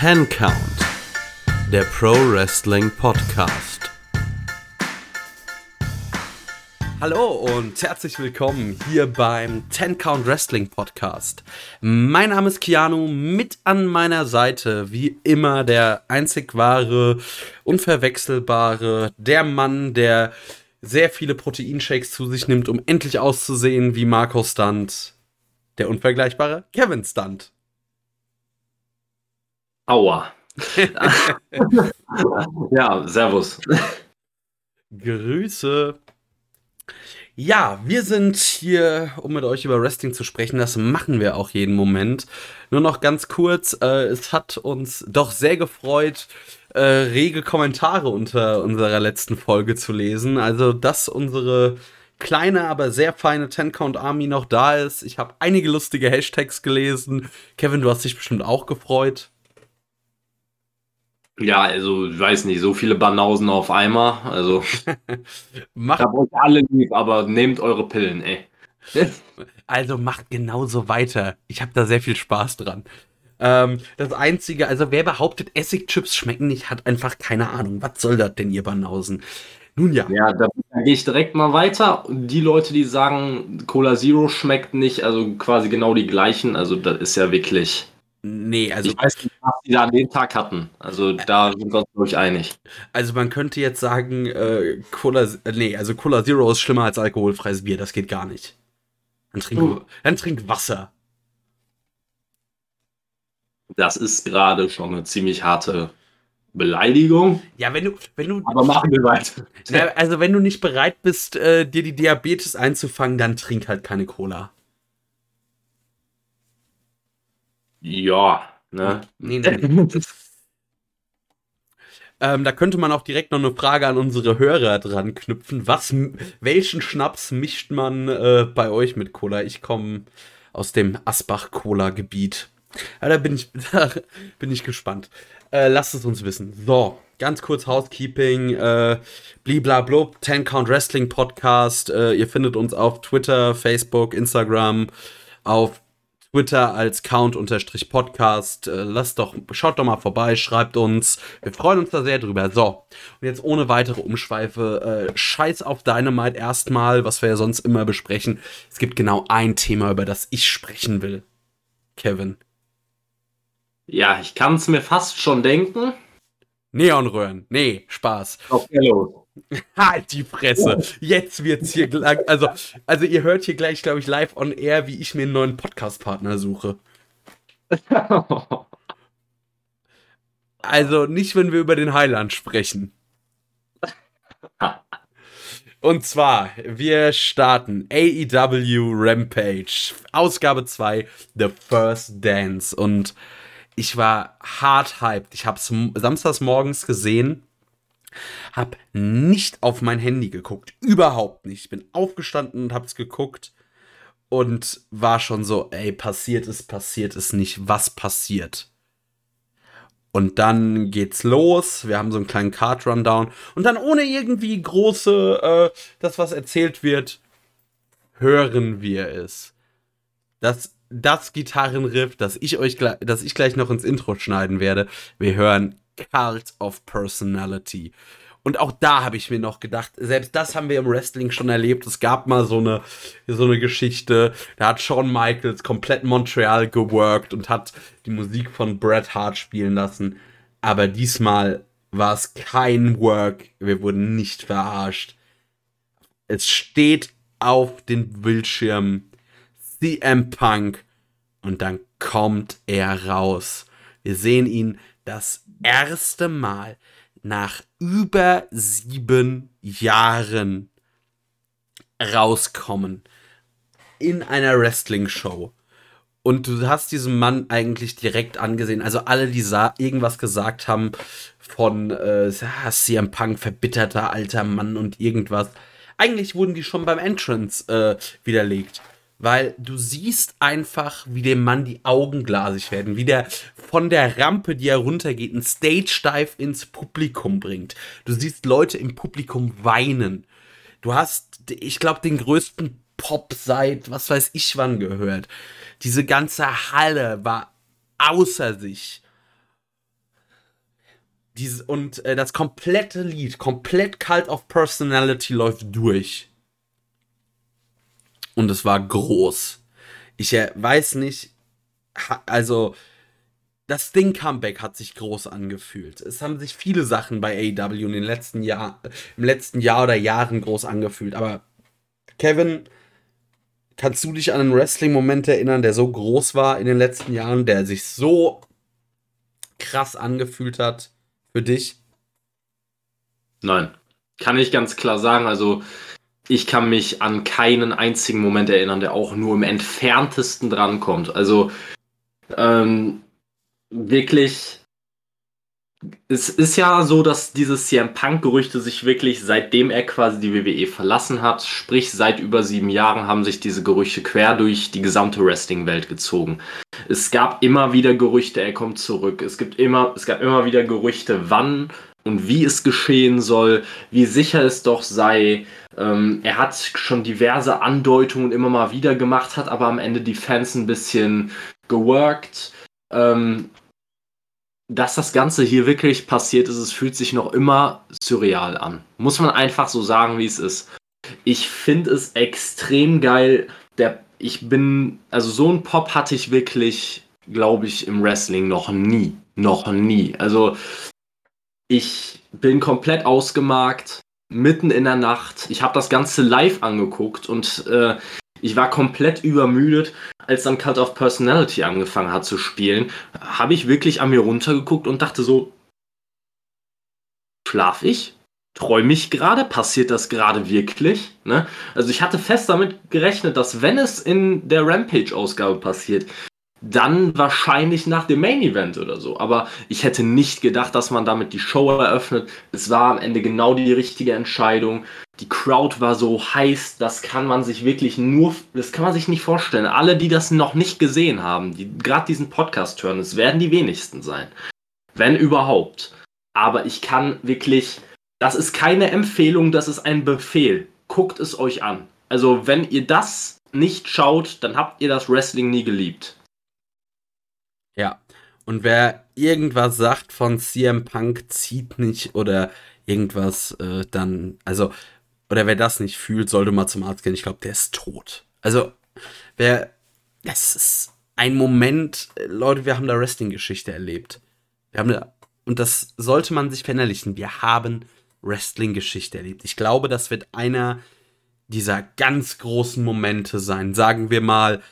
Ten Count, der Pro Wrestling Podcast. Hallo und herzlich willkommen hier beim Ten Count Wrestling Podcast. Mein Name ist Keanu, mit an meiner Seite wie immer der einzig wahre, unverwechselbare, der Mann, der sehr viele Proteinshakes zu sich nimmt, um endlich auszusehen wie Marco Stunt, der unvergleichbare Kevin Stunt. Aua. ja, servus. Grüße. Ja, wir sind hier, um mit euch über Wrestling zu sprechen. Das machen wir auch jeden Moment. Nur noch ganz kurz, äh, es hat uns doch sehr gefreut, äh, rege Kommentare unter unserer letzten Folge zu lesen. Also, dass unsere kleine, aber sehr feine Ten-Count-Army noch da ist. Ich habe einige lustige Hashtags gelesen. Kevin, du hast dich bestimmt auch gefreut. Ja, also, ich weiß nicht, so viele Banausen auf einmal. Also, macht hab euch alle lieb, aber nehmt eure Pillen, ey. also macht genauso weiter. Ich habe da sehr viel Spaß dran. Ähm, das Einzige, also wer behauptet, Essigchips schmecken nicht, hat einfach keine Ahnung. Was soll das denn, ihr Banausen? Nun ja. Ja, da, da gehe ich direkt mal weiter. Die Leute, die sagen, Cola Zero schmeckt nicht, also quasi genau die gleichen, also das ist ja wirklich. Nee, also. Ich weiß nicht, was die da an dem Tag hatten. Also da sind wir uns, ich, einig. Also man könnte jetzt sagen, äh, Cola, äh, nee, also Cola Zero ist schlimmer als alkoholfreies Bier, das geht gar nicht. Dann trink, uh. dann trink Wasser. Das ist gerade schon eine ziemlich harte Beleidigung. Ja, wenn du, wenn du. Aber machen wir weiter. Also wenn du nicht bereit bist, äh, dir die Diabetes einzufangen, dann trink halt keine Cola. Ja, ne? Nee, nee, nee. ähm, da könnte man auch direkt noch eine Frage an unsere Hörer dran knüpfen. Was, welchen Schnaps mischt man äh, bei euch mit Cola? Ich komme aus dem Asbach-Cola-Gebiet. Ja, da bin ich, da bin ich gespannt. Äh, lasst es uns wissen. So, ganz kurz Housekeeping. Äh, bliblablub, 10 Count Wrestling Podcast. Äh, ihr findet uns auf Twitter, Facebook, Instagram, auf Twitter als Count-Podcast. Äh, lasst doch, schaut doch mal vorbei, schreibt uns. Wir freuen uns da sehr drüber. So, und jetzt ohne weitere Umschweife, äh, scheiß auf Dynamite erstmal, was wir ja sonst immer besprechen. Es gibt genau ein Thema, über das ich sprechen will. Kevin. Ja, ich kann es mir fast schon denken. Neonröhren. Nee, Spaß. Okay, los. Halt die Fresse. Jetzt wird's hier gleich. Also, also ihr hört hier gleich, glaube ich, live on air, wie ich mir einen neuen Podcast-Partner suche. Also nicht, wenn wir über den Highland sprechen. Und zwar, wir starten AEW Rampage, Ausgabe 2, The First Dance. Und ich war hart hyped. Ich habe es samstags morgens gesehen hab nicht auf mein Handy geguckt. Überhaupt nicht. Ich bin aufgestanden und hab's geguckt und war schon so, ey, passiert ist, passiert ist nicht. Was passiert? Und dann geht's los. Wir haben so einen kleinen Card-Rundown. Und dann ohne irgendwie große, äh, das, was erzählt wird, hören wir es. Das, das Gitarrenriff, das ich euch, das ich gleich noch ins Intro schneiden werde. Wir hören Cult of Personality. Und auch da habe ich mir noch gedacht, selbst das haben wir im Wrestling schon erlebt. Es gab mal so eine, so eine Geschichte, da hat Shawn Michaels komplett Montreal geworkt und hat die Musik von Bret Hart spielen lassen. Aber diesmal war es kein Work. Wir wurden nicht verarscht. Es steht auf den Bildschirm CM Punk und dann kommt er raus. Wir sehen ihn das erste Mal nach über sieben Jahren rauskommen in einer Wrestling-Show. Und du hast diesen Mann eigentlich direkt angesehen. Also alle, die irgendwas gesagt haben von äh, CM Punk, verbitterter alter Mann und irgendwas. Eigentlich wurden die schon beim Entrance äh, widerlegt weil du siehst einfach, wie dem Mann die Augen glasig werden, wie der von der Rampe, die er runtergeht, ein Stage-Dive ins Publikum bringt. Du siehst Leute im Publikum weinen. Du hast, ich glaube, den größten Pop seit was weiß ich wann gehört. Diese ganze Halle war außer sich. Diese, und äh, das komplette Lied, komplett Cult of Personality läuft durch. Und es war groß. Ich äh, weiß nicht, also das Ding-Comeback hat sich groß angefühlt. Es haben sich viele Sachen bei AEW in den letzten Jahr, im letzten Jahr oder Jahren groß angefühlt. Aber Kevin, kannst du dich an einen Wrestling-Moment erinnern, der so groß war in den letzten Jahren, der sich so krass angefühlt hat für dich? Nein, kann ich ganz klar sagen. Also ich kann mich an keinen einzigen Moment erinnern, der auch nur im entferntesten drankommt. Also ähm, wirklich, es ist ja so, dass diese CM Punk-Gerüchte sich wirklich, seitdem er quasi die WWE verlassen hat, sprich seit über sieben Jahren, haben sich diese Gerüchte quer durch die gesamte Wrestling-Welt gezogen. Es gab immer wieder Gerüchte, er kommt zurück. Es gibt immer, es gab immer wieder Gerüchte, wann und wie es geschehen soll, wie sicher es doch sei. Ähm, er hat schon diverse Andeutungen immer mal wieder gemacht, hat aber am Ende die Fans ein bisschen geworkt. Ähm, dass das Ganze hier wirklich passiert ist, es fühlt sich noch immer surreal an. Muss man einfach so sagen, wie es ist. Ich finde es extrem geil. Der, ich bin, also so ein Pop hatte ich wirklich, glaube ich, im Wrestling noch nie. Noch nie. Also ich bin komplett ausgemarkt, mitten in der Nacht. Ich habe das Ganze live angeguckt und äh, ich war komplett übermüdet, als dann Cult of Personality angefangen hat zu spielen. Habe ich wirklich an mir runtergeguckt und dachte so, schlaf ich? Träume ich gerade? Passiert das gerade wirklich? Ne? Also ich hatte fest damit gerechnet, dass wenn es in der Rampage-Ausgabe passiert, dann wahrscheinlich nach dem Main Event oder so. Aber ich hätte nicht gedacht, dass man damit die Show eröffnet. Es war am Ende genau die richtige Entscheidung. Die Crowd war so heiß, das kann man sich wirklich nur, das kann man sich nicht vorstellen. Alle, die das noch nicht gesehen haben, die gerade diesen Podcast hören, es werden die wenigsten sein. Wenn überhaupt. Aber ich kann wirklich, das ist keine Empfehlung, das ist ein Befehl. Guckt es euch an. Also, wenn ihr das nicht schaut, dann habt ihr das Wrestling nie geliebt. Und wer irgendwas sagt von CM Punk zieht nicht oder irgendwas, äh, dann, also, oder wer das nicht fühlt, sollte mal zum Arzt gehen. Ich glaube, der ist tot. Also, wer, das ist ein Moment, äh, Leute, wir haben da Wrestling-Geschichte erlebt. Wir haben da, und das sollte man sich verinnerlichen. Wir haben Wrestling-Geschichte erlebt. Ich glaube, das wird einer dieser ganz großen Momente sein. Sagen wir mal,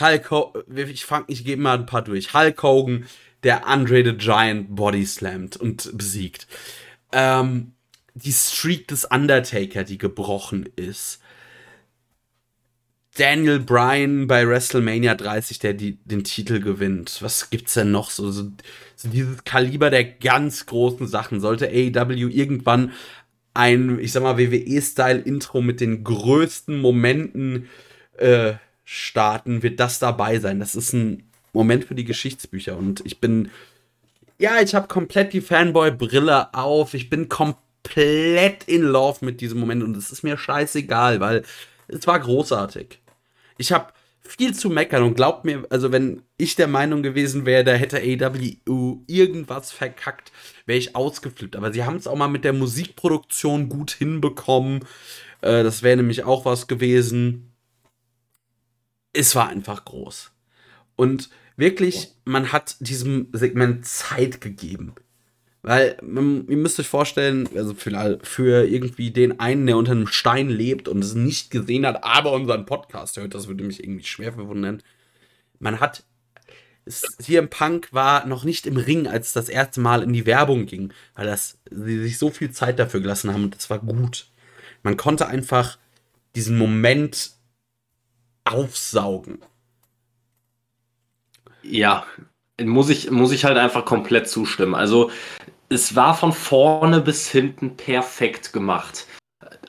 Hulk Hogan, ich, fang, ich gebe mal ein paar durch. Hulk Hogan, der Andre the Giant body slammt und besiegt. Ähm, die Streak des Undertaker, die gebrochen ist. Daniel Bryan bei WrestleMania 30, der die, den Titel gewinnt. Was gibt's denn noch? So, so, so dieses Kaliber der ganz großen Sachen. Sollte AEW irgendwann ein, ich sag mal, WWE-Style-Intro mit den größten Momenten äh, starten, wird das dabei sein. Das ist ein Moment für die Geschichtsbücher und ich bin, ja, ich habe komplett die Fanboy-Brille auf. Ich bin komplett in Love mit diesem Moment und es ist mir scheißegal, weil es war großartig. Ich habe viel zu meckern und glaubt mir, also wenn ich der Meinung gewesen wäre, da hätte AW irgendwas verkackt, wäre ich ausgeflippt. Aber sie haben es auch mal mit der Musikproduktion gut hinbekommen. Äh, das wäre nämlich auch was gewesen es war einfach groß. Und wirklich, man hat diesem Segment Zeit gegeben. Weil, man, ihr müsst euch vorstellen, also für, für irgendwie den einen, der unter einem Stein lebt und es nicht gesehen hat, aber unseren Podcast hört, das würde mich irgendwie schwer verwundern. Man hat hier im Punk war noch nicht im Ring, als das erste Mal in die Werbung ging, weil das, sie sich so viel Zeit dafür gelassen haben und das war gut. Man konnte einfach diesen Moment aufsaugen. Ja, muss ich, muss ich halt einfach komplett zustimmen. Also, es war von vorne bis hinten perfekt gemacht.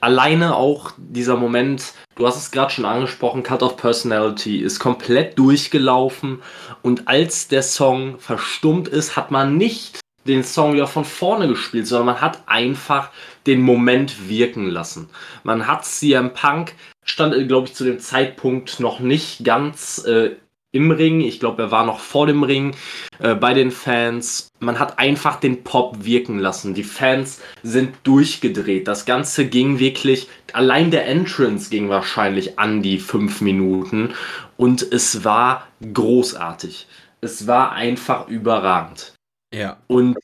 Alleine auch dieser Moment, du hast es gerade schon angesprochen, Cut of Personality ist komplett durchgelaufen und als der Song verstummt ist, hat man nicht den Song wieder von vorne gespielt, sondern man hat einfach den Moment wirken lassen. Man hat CM Punk stand, äh, glaube ich, zu dem Zeitpunkt noch nicht ganz äh, im Ring. Ich glaube, er war noch vor dem Ring äh, bei den Fans. Man hat einfach den Pop wirken lassen. Die Fans sind durchgedreht. Das Ganze ging wirklich, allein der Entrance ging wahrscheinlich an die fünf Minuten und es war großartig. Es war einfach überragend. Ja. Und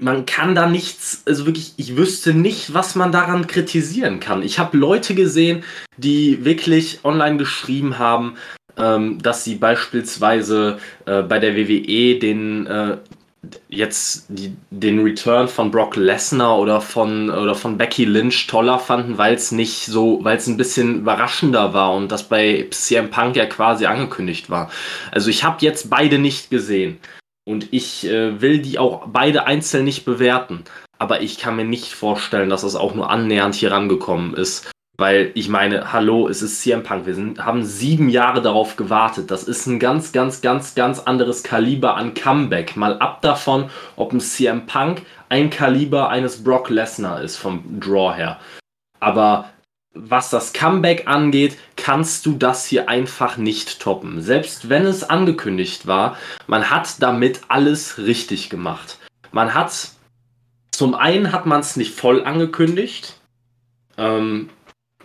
man kann da nichts, also wirklich, ich wüsste nicht, was man daran kritisieren kann. Ich habe Leute gesehen, die wirklich online geschrieben haben, ähm, dass sie beispielsweise äh, bei der WWE den äh, jetzt die, den Return von Brock Lesnar oder von oder von Becky Lynch toller fanden, weil es nicht so, weil es ein bisschen überraschender war und das bei CM Punk ja quasi angekündigt war. Also ich habe jetzt beide nicht gesehen und ich äh, will die auch beide einzeln nicht bewerten, aber ich kann mir nicht vorstellen, dass es auch nur annähernd hier rangekommen ist. Weil ich meine, hallo, es ist CM Punk. Wir sind, haben sieben Jahre darauf gewartet. Das ist ein ganz, ganz, ganz, ganz anderes Kaliber an Comeback. Mal ab davon, ob ein CM Punk ein Kaliber eines Brock Lesnar ist vom Draw her. Aber was das Comeback angeht, kannst du das hier einfach nicht toppen. Selbst wenn es angekündigt war, man hat damit alles richtig gemacht. Man hat, zum einen hat man es nicht voll angekündigt. Ähm,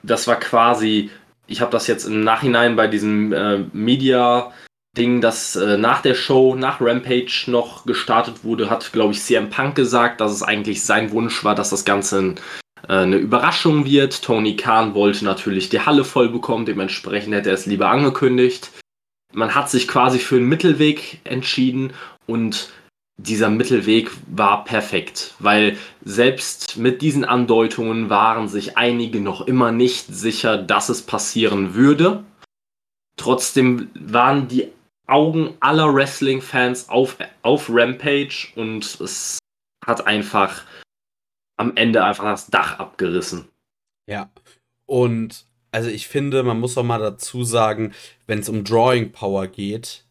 das war quasi, ich habe das jetzt im Nachhinein bei diesem äh, Media Ding, das äh, nach der Show, nach Rampage noch gestartet wurde, hat, glaube ich, CM Punk gesagt, dass es eigentlich sein Wunsch war, dass das Ganze äh, eine Überraschung wird. Tony Khan wollte natürlich die Halle voll bekommen, dementsprechend hätte er es lieber angekündigt. Man hat sich quasi für einen Mittelweg entschieden und dieser Mittelweg war perfekt, weil selbst mit diesen Andeutungen waren sich einige noch immer nicht sicher, dass es passieren würde. Trotzdem waren die Augen aller Wrestling-Fans auf, auf Rampage und es hat einfach am Ende einfach das Dach abgerissen. Ja. Und also ich finde, man muss auch mal dazu sagen, wenn es um Drawing Power geht,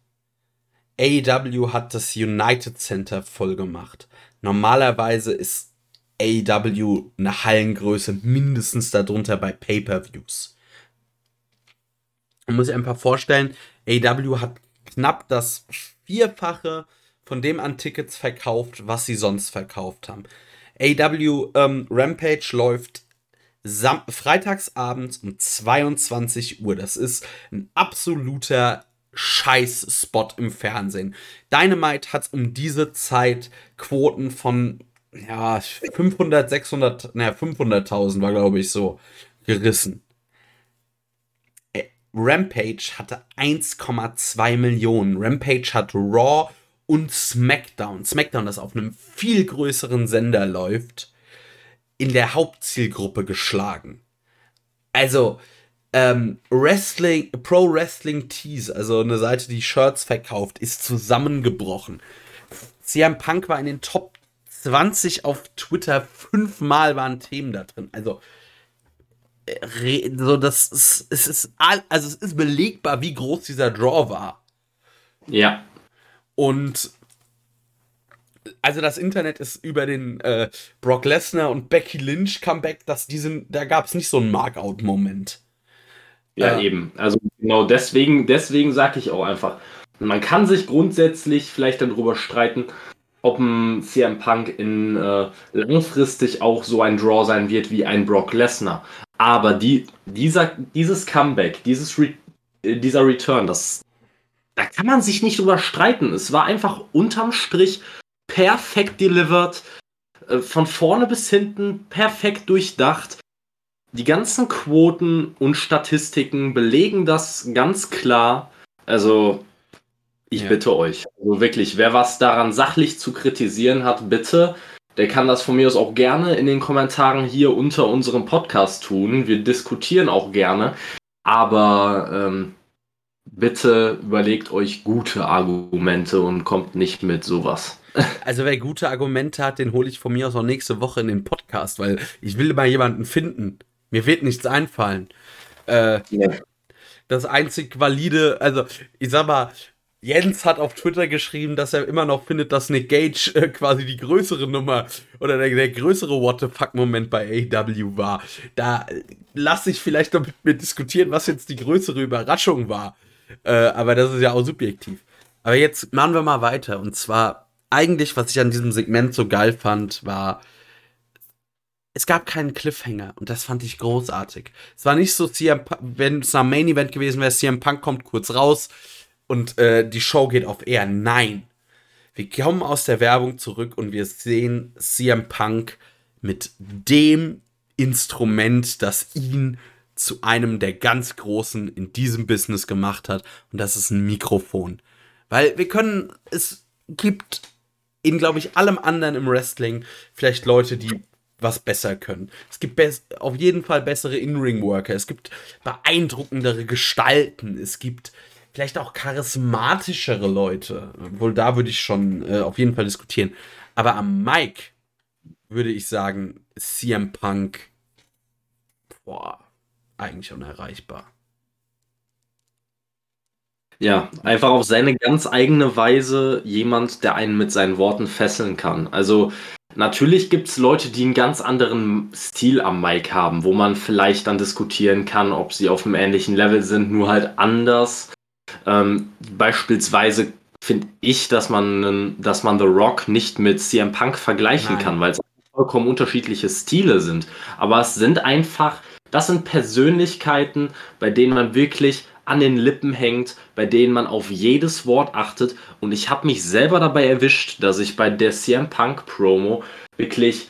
AEW hat das United Center voll gemacht. Normalerweise ist AEW eine Hallengröße mindestens darunter bei Pay-per-Views. Man muss sich einfach vorstellen, AEW hat knapp das Vierfache von dem an Tickets verkauft, was sie sonst verkauft haben. AEW ähm, Rampage läuft Sam freitagsabends um 22 Uhr. Das ist ein absoluter Scheiß-Spot im Fernsehen. Dynamite hat um diese Zeit Quoten von ja, 500, 600, naja, 500.000 war, glaube ich, so gerissen. Äh, Rampage hatte 1,2 Millionen. Rampage hat Raw und SmackDown. SmackDown, das auf einem viel größeren Sender läuft, in der Hauptzielgruppe geschlagen. Also, ähm, Wrestling, Pro Wrestling Tees, also eine Seite, die Shirts verkauft, ist zusammengebrochen. CM Punk war in den Top 20 auf Twitter, fünfmal waren Themen da drin. Also, äh, so das ist, es ist, also es ist belegbar, wie groß dieser Draw war. Ja. Und also das Internet ist über den äh, Brock Lesnar und Becky Lynch Comeback, dass diesen, da gab es nicht so einen Markout-Moment. Ja, ja, eben. Also genau deswegen, deswegen sage ich auch einfach, man kann sich grundsätzlich vielleicht darüber streiten, ob ein CM Punk in äh, langfristig auch so ein Draw sein wird wie ein Brock Lesnar. Aber die, dieser, dieses Comeback, dieses Re äh, dieser Return, das, da kann man sich nicht drüber streiten. Es war einfach unterm Strich perfekt delivered, äh, von vorne bis hinten perfekt durchdacht. Die ganzen Quoten und Statistiken belegen das ganz klar. Also, ich ja. bitte euch. Also wirklich, wer was daran sachlich zu kritisieren hat, bitte. Der kann das von mir aus auch gerne in den Kommentaren hier unter unserem Podcast tun. Wir diskutieren auch gerne. Aber ähm, bitte überlegt euch gute Argumente und kommt nicht mit sowas. Also wer gute Argumente hat, den hole ich von mir aus auch nächste Woche in den Podcast, weil ich will mal jemanden finden, mir wird nichts einfallen. Äh, ja. Das einzig valide, also ich sag mal, Jens hat auf Twitter geschrieben, dass er immer noch findet, dass Nick Gage äh, quasi die größere Nummer oder der, der größere What the fuck-Moment bei AEW war. Da lasse ich vielleicht noch mit mir diskutieren, was jetzt die größere Überraschung war. Äh, aber das ist ja auch subjektiv. Aber jetzt machen wir mal weiter. Und zwar, eigentlich, was ich an diesem Segment so geil fand, war, es gab keinen Cliffhanger und das fand ich großartig. Es war nicht so, wenn es am Main Event gewesen wäre, CM Punk kommt kurz raus und äh, die Show geht auf Air. Nein. Wir kommen aus der Werbung zurück und wir sehen CM Punk mit dem Instrument, das ihn zu einem der ganz Großen in diesem Business gemacht hat. Und das ist ein Mikrofon. Weil wir können, es gibt in, glaube ich, allem anderen im Wrestling vielleicht Leute, die was besser können. Es gibt auf jeden Fall bessere In-Ring-Worker. Es gibt beeindruckendere Gestalten. Es gibt vielleicht auch charismatischere Leute. Wohl da würde ich schon äh, auf jeden Fall diskutieren. Aber am Mic würde ich sagen, CM Punk, boah, eigentlich unerreichbar. Ja, einfach auf seine ganz eigene Weise jemand, der einen mit seinen Worten fesseln kann. Also natürlich gibt es Leute, die einen ganz anderen Stil am Mic haben, wo man vielleicht dann diskutieren kann, ob sie auf einem ähnlichen Level sind, nur halt anders. Ähm, beispielsweise finde ich, dass man, dass man The Rock nicht mit CM Punk vergleichen Nein. kann, weil es vollkommen unterschiedliche Stile sind. Aber es sind einfach, das sind Persönlichkeiten, bei denen man wirklich an den Lippen hängt, bei denen man auf jedes Wort achtet. Und ich habe mich selber dabei erwischt, dass ich bei der CM Punk Promo wirklich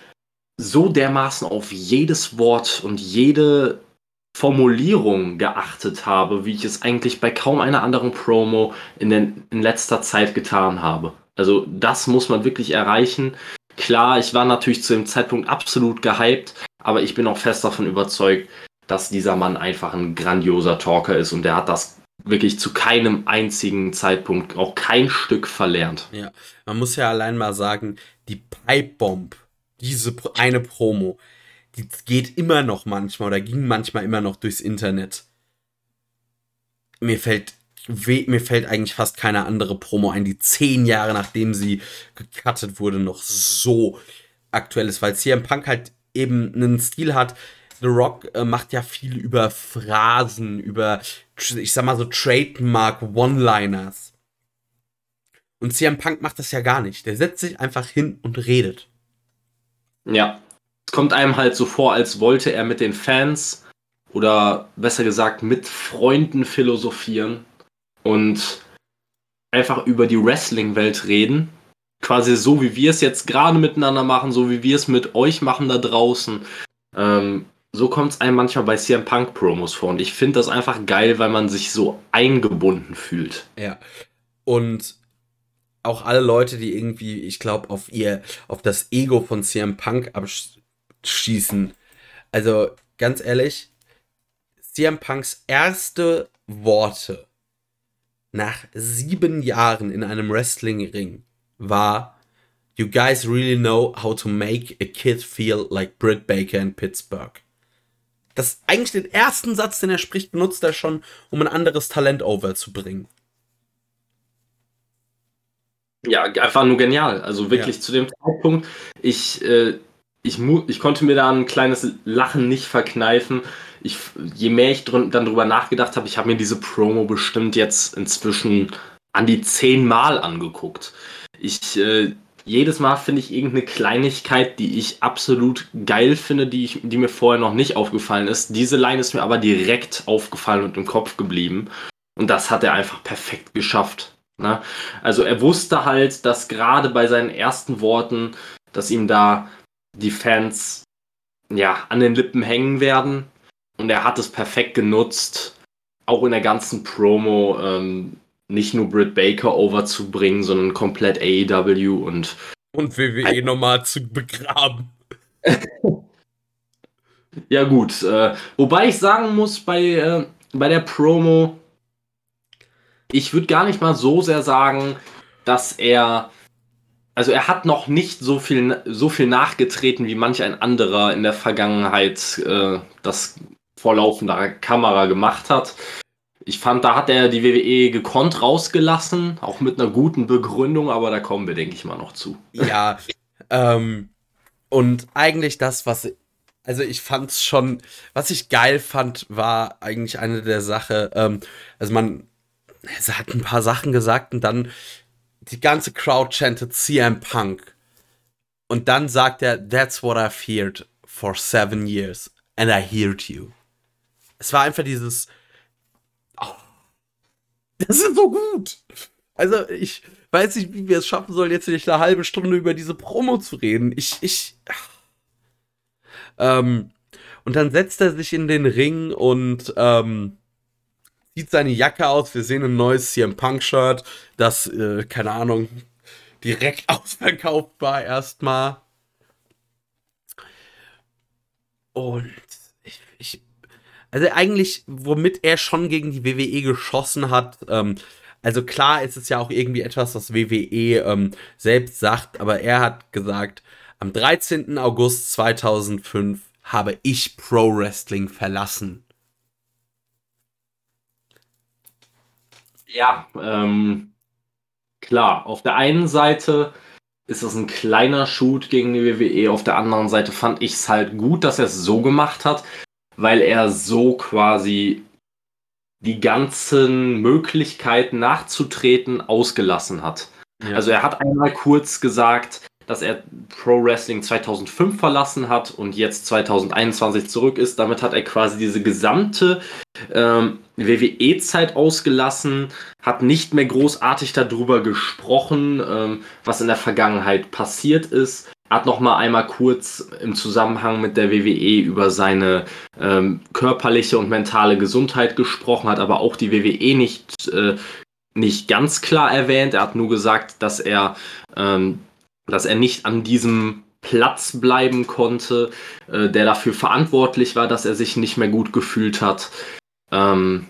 so dermaßen auf jedes Wort und jede Formulierung geachtet habe, wie ich es eigentlich bei kaum einer anderen Promo in, den, in letzter Zeit getan habe. Also das muss man wirklich erreichen. Klar, ich war natürlich zu dem Zeitpunkt absolut gehypt, aber ich bin auch fest davon überzeugt, dass dieser Mann einfach ein grandioser Talker ist und der hat das wirklich zu keinem einzigen Zeitpunkt auch kein Stück verlernt. Ja, man muss ja allein mal sagen, die Pipe Bomb, diese eine Promo, die geht immer noch manchmal oder ging manchmal immer noch durchs Internet. Mir fällt mir fällt eigentlich fast keine andere Promo ein, die zehn Jahre nachdem sie gecuttet wurde, noch so aktuell ist, weil CM Punk halt eben einen Stil hat, The Rock äh, macht ja viel über Phrasen, über, ich sag mal so, Trademark One-Liners. Und CM Punk macht das ja gar nicht. Der setzt sich einfach hin und redet. Ja. Es kommt einem halt so vor, als wollte er mit den Fans oder besser gesagt mit Freunden philosophieren und einfach über die Wrestling-Welt reden. Quasi so, wie wir es jetzt gerade miteinander machen, so wie wir es mit euch machen da draußen. Ähm, so kommt es einem manchmal bei CM Punk Promos vor. Und ich finde das einfach geil, weil man sich so eingebunden fühlt. Ja. Und auch alle Leute, die irgendwie, ich glaube, auf ihr, auf das Ego von CM Punk abschießen. Also, ganz ehrlich, CM Punks erste Worte nach sieben Jahren in einem Wrestling-Ring war You guys really know how to make a kid feel like Britt Baker in Pittsburgh das eigentlich den ersten Satz, den er spricht, benutzt er schon, um ein anderes Talent overzubringen. Ja, einfach nur genial. Also wirklich ja. zu dem Zeitpunkt, ich, äh, ich, ich konnte mir da ein kleines Lachen nicht verkneifen. Ich, je mehr ich dr dann drüber nachgedacht habe, ich habe mir diese Promo bestimmt jetzt inzwischen an die zehn Mal angeguckt. Ich, äh, jedes Mal finde ich irgendeine Kleinigkeit, die ich absolut geil finde, die, ich, die mir vorher noch nicht aufgefallen ist. Diese Line ist mir aber direkt aufgefallen und im Kopf geblieben. Und das hat er einfach perfekt geschafft. Ne? Also er wusste halt, dass gerade bei seinen ersten Worten, dass ihm da die Fans ja an den Lippen hängen werden. Und er hat es perfekt genutzt, auch in der ganzen Promo ähm, nicht nur Britt Baker overzubringen, sondern komplett AEW und. Und WWE nochmal zu begraben. ja, gut. Äh, wobei ich sagen muss, bei, äh, bei der Promo, ich würde gar nicht mal so sehr sagen, dass er. Also er hat noch nicht so viel, so viel nachgetreten wie manch ein anderer in der Vergangenheit äh, das vor laufender Kamera gemacht hat. Ich fand, da hat er die WWE gekonnt rausgelassen, auch mit einer guten Begründung, aber da kommen wir, denke ich mal, noch zu. Ja, ähm, und eigentlich das, was, also ich fand's schon, was ich geil fand, war eigentlich eine der Sachen, ähm, also man, er hat ein paar Sachen gesagt und dann die ganze Crowd chantet CM Punk. Und dann sagt er, that's what I've heard for seven years and I heard you. Es war einfach dieses, das ist so gut. Also ich weiß nicht, wie wir es schaffen sollen, jetzt nicht eine halbe Stunde über diese Promo zu reden. Ich, ich, ähm, und dann setzt er sich in den Ring und ähm, zieht seine Jacke aus. Wir sehen ein neues CM Punk Shirt, das, äh, keine Ahnung, direkt ausverkauft war erstmal. Und also eigentlich, womit er schon gegen die WWE geschossen hat, ähm, also klar ist es ja auch irgendwie etwas, was WWE ähm, selbst sagt, aber er hat gesagt, am 13. August 2005 habe ich Pro Wrestling verlassen. Ja, ähm, klar. Auf der einen Seite ist es ein kleiner Shoot gegen die WWE. Auf der anderen Seite fand ich es halt gut, dass er es so gemacht hat, weil er so quasi die ganzen Möglichkeiten nachzutreten ausgelassen hat. Ja. Also er hat einmal kurz gesagt, dass er Pro Wrestling 2005 verlassen hat und jetzt 2021 zurück ist. Damit hat er quasi diese gesamte ähm, WWE-Zeit ausgelassen, hat nicht mehr großartig darüber gesprochen, ähm, was in der Vergangenheit passiert ist. Hat noch mal einmal kurz im Zusammenhang mit der WWE über seine ähm, körperliche und mentale Gesundheit gesprochen, hat aber auch die WWE nicht, äh, nicht ganz klar erwähnt. Er hat nur gesagt, dass er ähm, dass er nicht an diesem Platz bleiben konnte, äh, der dafür verantwortlich war, dass er sich nicht mehr gut gefühlt hat. Ähm,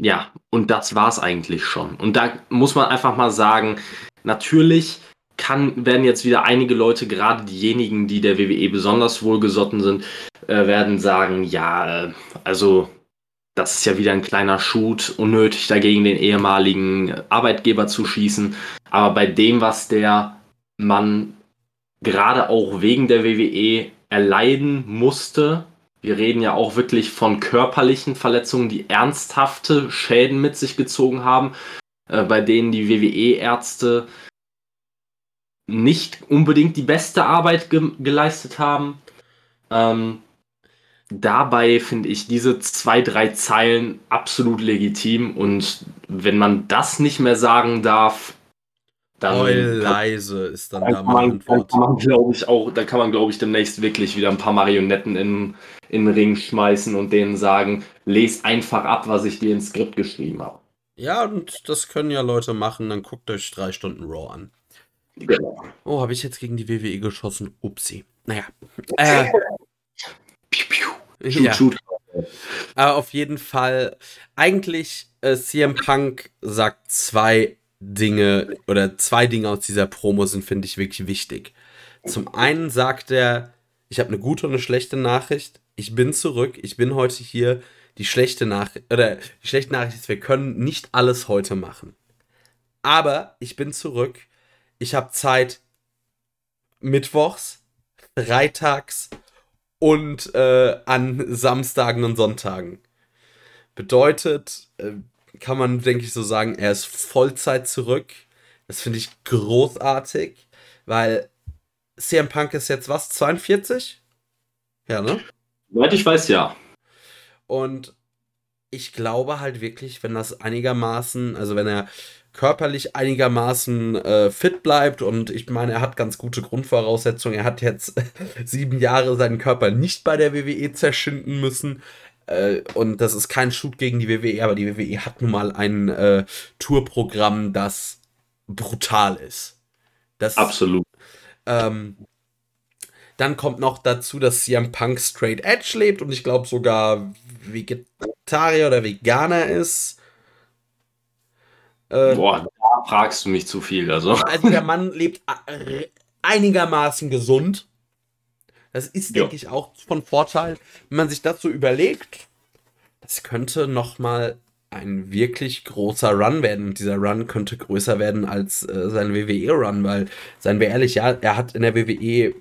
ja, und das war es eigentlich schon. Und da muss man einfach mal sagen, natürlich kann, werden jetzt wieder einige Leute, gerade diejenigen, die der WWE besonders wohlgesotten sind, äh, werden sagen, ja, äh, also das ist ja wieder ein kleiner Shoot, unnötig dagegen den ehemaligen Arbeitgeber zu schießen. Aber bei dem, was der man gerade auch wegen der WWE erleiden musste. Wir reden ja auch wirklich von körperlichen Verletzungen, die ernsthafte Schäden mit sich gezogen haben, äh, bei denen die WWE-Ärzte nicht unbedingt die beste Arbeit ge geleistet haben. Ähm, dabei finde ich diese zwei, drei Zeilen absolut legitim und wenn man das nicht mehr sagen darf, dann Heul leise ist dann, dann da meine Antwort. Dann kann man, glaube ich, auch, da kann man, glaube ich, demnächst wirklich wieder ein paar Marionetten in, in den Ring schmeißen und denen sagen, les einfach ab, was ich dir ins Skript geschrieben habe. Ja, und das können ja Leute machen, dann guckt euch drei Stunden Raw an. Genau. Oh, habe ich jetzt gegen die WWE geschossen? Upsi. Naja. Äh, piu, piu. Shoot, ja. shoot. Aber auf jeden Fall, eigentlich, äh, CM Punk sagt zwei Dinge oder zwei Dinge aus dieser Promo sind, finde ich, wirklich wichtig. Zum einen sagt er, ich habe eine gute und eine schlechte Nachricht. Ich bin zurück. Ich bin heute hier. Die schlechte Nachricht oder die schlechte Nachricht ist, wir können nicht alles heute machen. Aber ich bin zurück. Ich habe Zeit mittwochs, freitags und äh, an Samstagen und Sonntagen. Bedeutet, äh, kann man, denke ich, so sagen, er ist Vollzeit zurück. Das finde ich großartig, weil CM Punk ist jetzt was, 42? Ja, ne? Soweit ich weiß, ja. Und ich glaube halt wirklich, wenn das einigermaßen, also wenn er körperlich einigermaßen äh, fit bleibt und ich meine, er hat ganz gute Grundvoraussetzungen. Er hat jetzt sieben Jahre seinen Körper nicht bei der WWE zerschinden müssen. Äh, und das ist kein Shoot gegen die WWE, aber die WWE hat nun mal ein äh, Tourprogramm, das brutal ist. Das, Absolut. Ähm, dann kommt noch dazu, dass CM Punk Straight Edge lebt und ich glaube sogar Vegetarier oder Veganer ist. Äh, Boah, da fragst du mich zu viel. Also, also der Mann lebt einigermaßen gesund. Das ist, denke ich, auch von Vorteil, wenn man sich so überlegt. Das könnte noch mal ein wirklich großer Run werden. Und dieser Run könnte größer werden als äh, sein WWE-Run, weil, seien wir ehrlich, ja, er hat in der WWE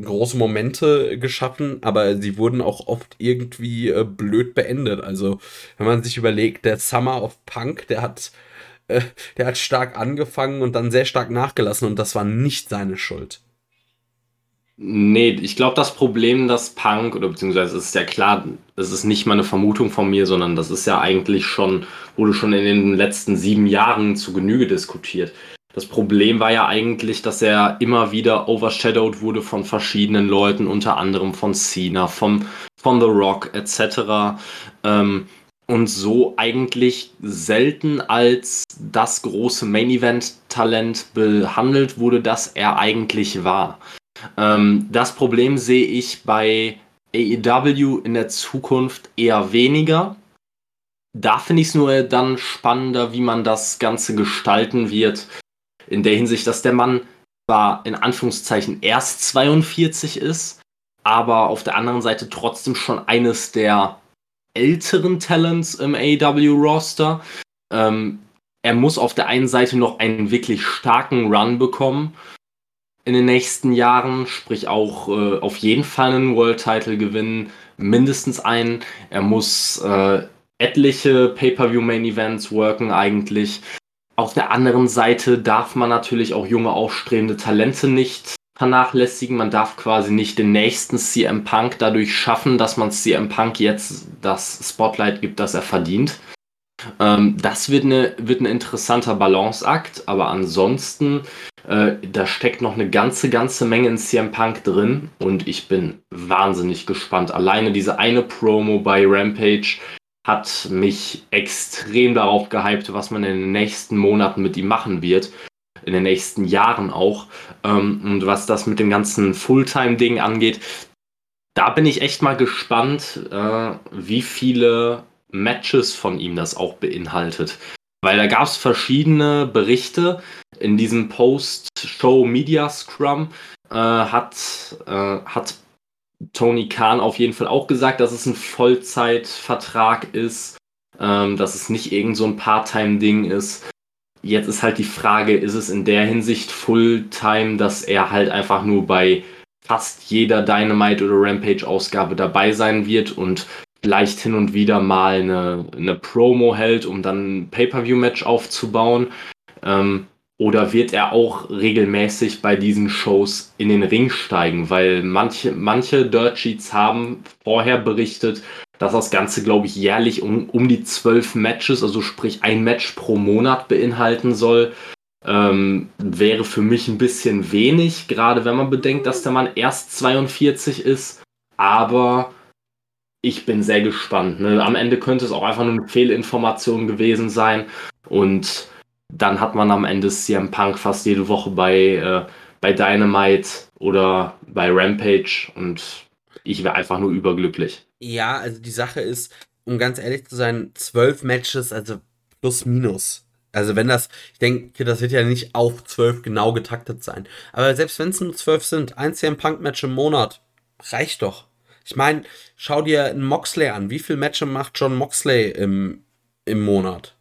große Momente geschaffen, aber sie wurden auch oft irgendwie äh, blöd beendet. Also, wenn man sich überlegt, der Summer of Punk, der hat, äh, der hat stark angefangen und dann sehr stark nachgelassen und das war nicht seine Schuld. Nee, ich glaube, das Problem, dass Punk, oder beziehungsweise es ist ja klar, das ist nicht mal eine Vermutung von mir, sondern das ist ja eigentlich schon, wurde schon in den letzten sieben Jahren zu Genüge diskutiert. Das Problem war ja eigentlich, dass er immer wieder overshadowed wurde von verschiedenen Leuten, unter anderem von Cena, vom, von The Rock etc. Ähm, und so eigentlich selten als das große Main Event Talent behandelt wurde, das er eigentlich war. Ähm, das Problem sehe ich bei AEW in der Zukunft eher weniger. Da finde ich es nur dann spannender, wie man das Ganze gestalten wird. In der Hinsicht, dass der Mann zwar in Anführungszeichen erst 42 ist, aber auf der anderen Seite trotzdem schon eines der älteren Talents im AEW-Roster. Ähm, er muss auf der einen Seite noch einen wirklich starken Run bekommen in den nächsten Jahren, sprich auch äh, auf jeden Fall einen World Title gewinnen, mindestens einen. Er muss äh, etliche Pay-per-view Main Events worken eigentlich. Auf der anderen Seite darf man natürlich auch junge aufstrebende Talente nicht vernachlässigen. Man darf quasi nicht den nächsten CM Punk dadurch schaffen, dass man CM Punk jetzt das Spotlight gibt, das er verdient. Ähm, das wird, eine, wird ein interessanter Balanceakt, aber ansonsten, äh, da steckt noch eine ganze, ganze Menge in CM Punk drin und ich bin wahnsinnig gespannt. Alleine diese eine Promo bei Rampage hat mich extrem darauf gehypt, was man in den nächsten Monaten mit ihm machen wird. In den nächsten Jahren auch. Ähm, und was das mit dem ganzen Fulltime-Ding angeht, da bin ich echt mal gespannt, äh, wie viele Matches von ihm das auch beinhaltet. Weil da gab es verschiedene Berichte. In diesem Post-Show Media Scrum äh, hat, äh, hat Tony Khan auf jeden Fall auch gesagt, dass es ein Vollzeitvertrag ist, ähm, dass es nicht irgend so ein Part-Time-Ding ist. Jetzt ist halt die Frage, ist es in der Hinsicht Fulltime, dass er halt einfach nur bei fast jeder Dynamite oder Rampage-Ausgabe dabei sein wird und vielleicht hin und wieder mal eine, eine Promo hält, um dann ein Pay-Per-View-Match aufzubauen? Ähm, oder wird er auch regelmäßig bei diesen Shows in den Ring steigen? Weil manche, manche Dirt Sheets haben vorher berichtet, dass das Ganze, glaube ich, jährlich um, um die zwölf Matches, also sprich ein Match pro Monat beinhalten soll. Ähm, wäre für mich ein bisschen wenig, gerade wenn man bedenkt, dass der Mann erst 42 ist. Aber ich bin sehr gespannt. Ne? Am Ende könnte es auch einfach nur eine Fehlinformation gewesen sein. Und dann hat man am Ende CM Punk fast jede Woche bei, äh, bei Dynamite oder bei Rampage. Und ich wäre einfach nur überglücklich. Ja, also die Sache ist, um ganz ehrlich zu sein, zwölf Matches, also plus minus. Also wenn das, ich denke, das wird ja nicht auf zwölf genau getaktet sein. Aber selbst wenn es nur zwölf sind, ein CM Punk Match im Monat, reicht doch. Ich meine, schau dir einen Moxley an. Wie viele Matches macht John Moxley im, im Monat?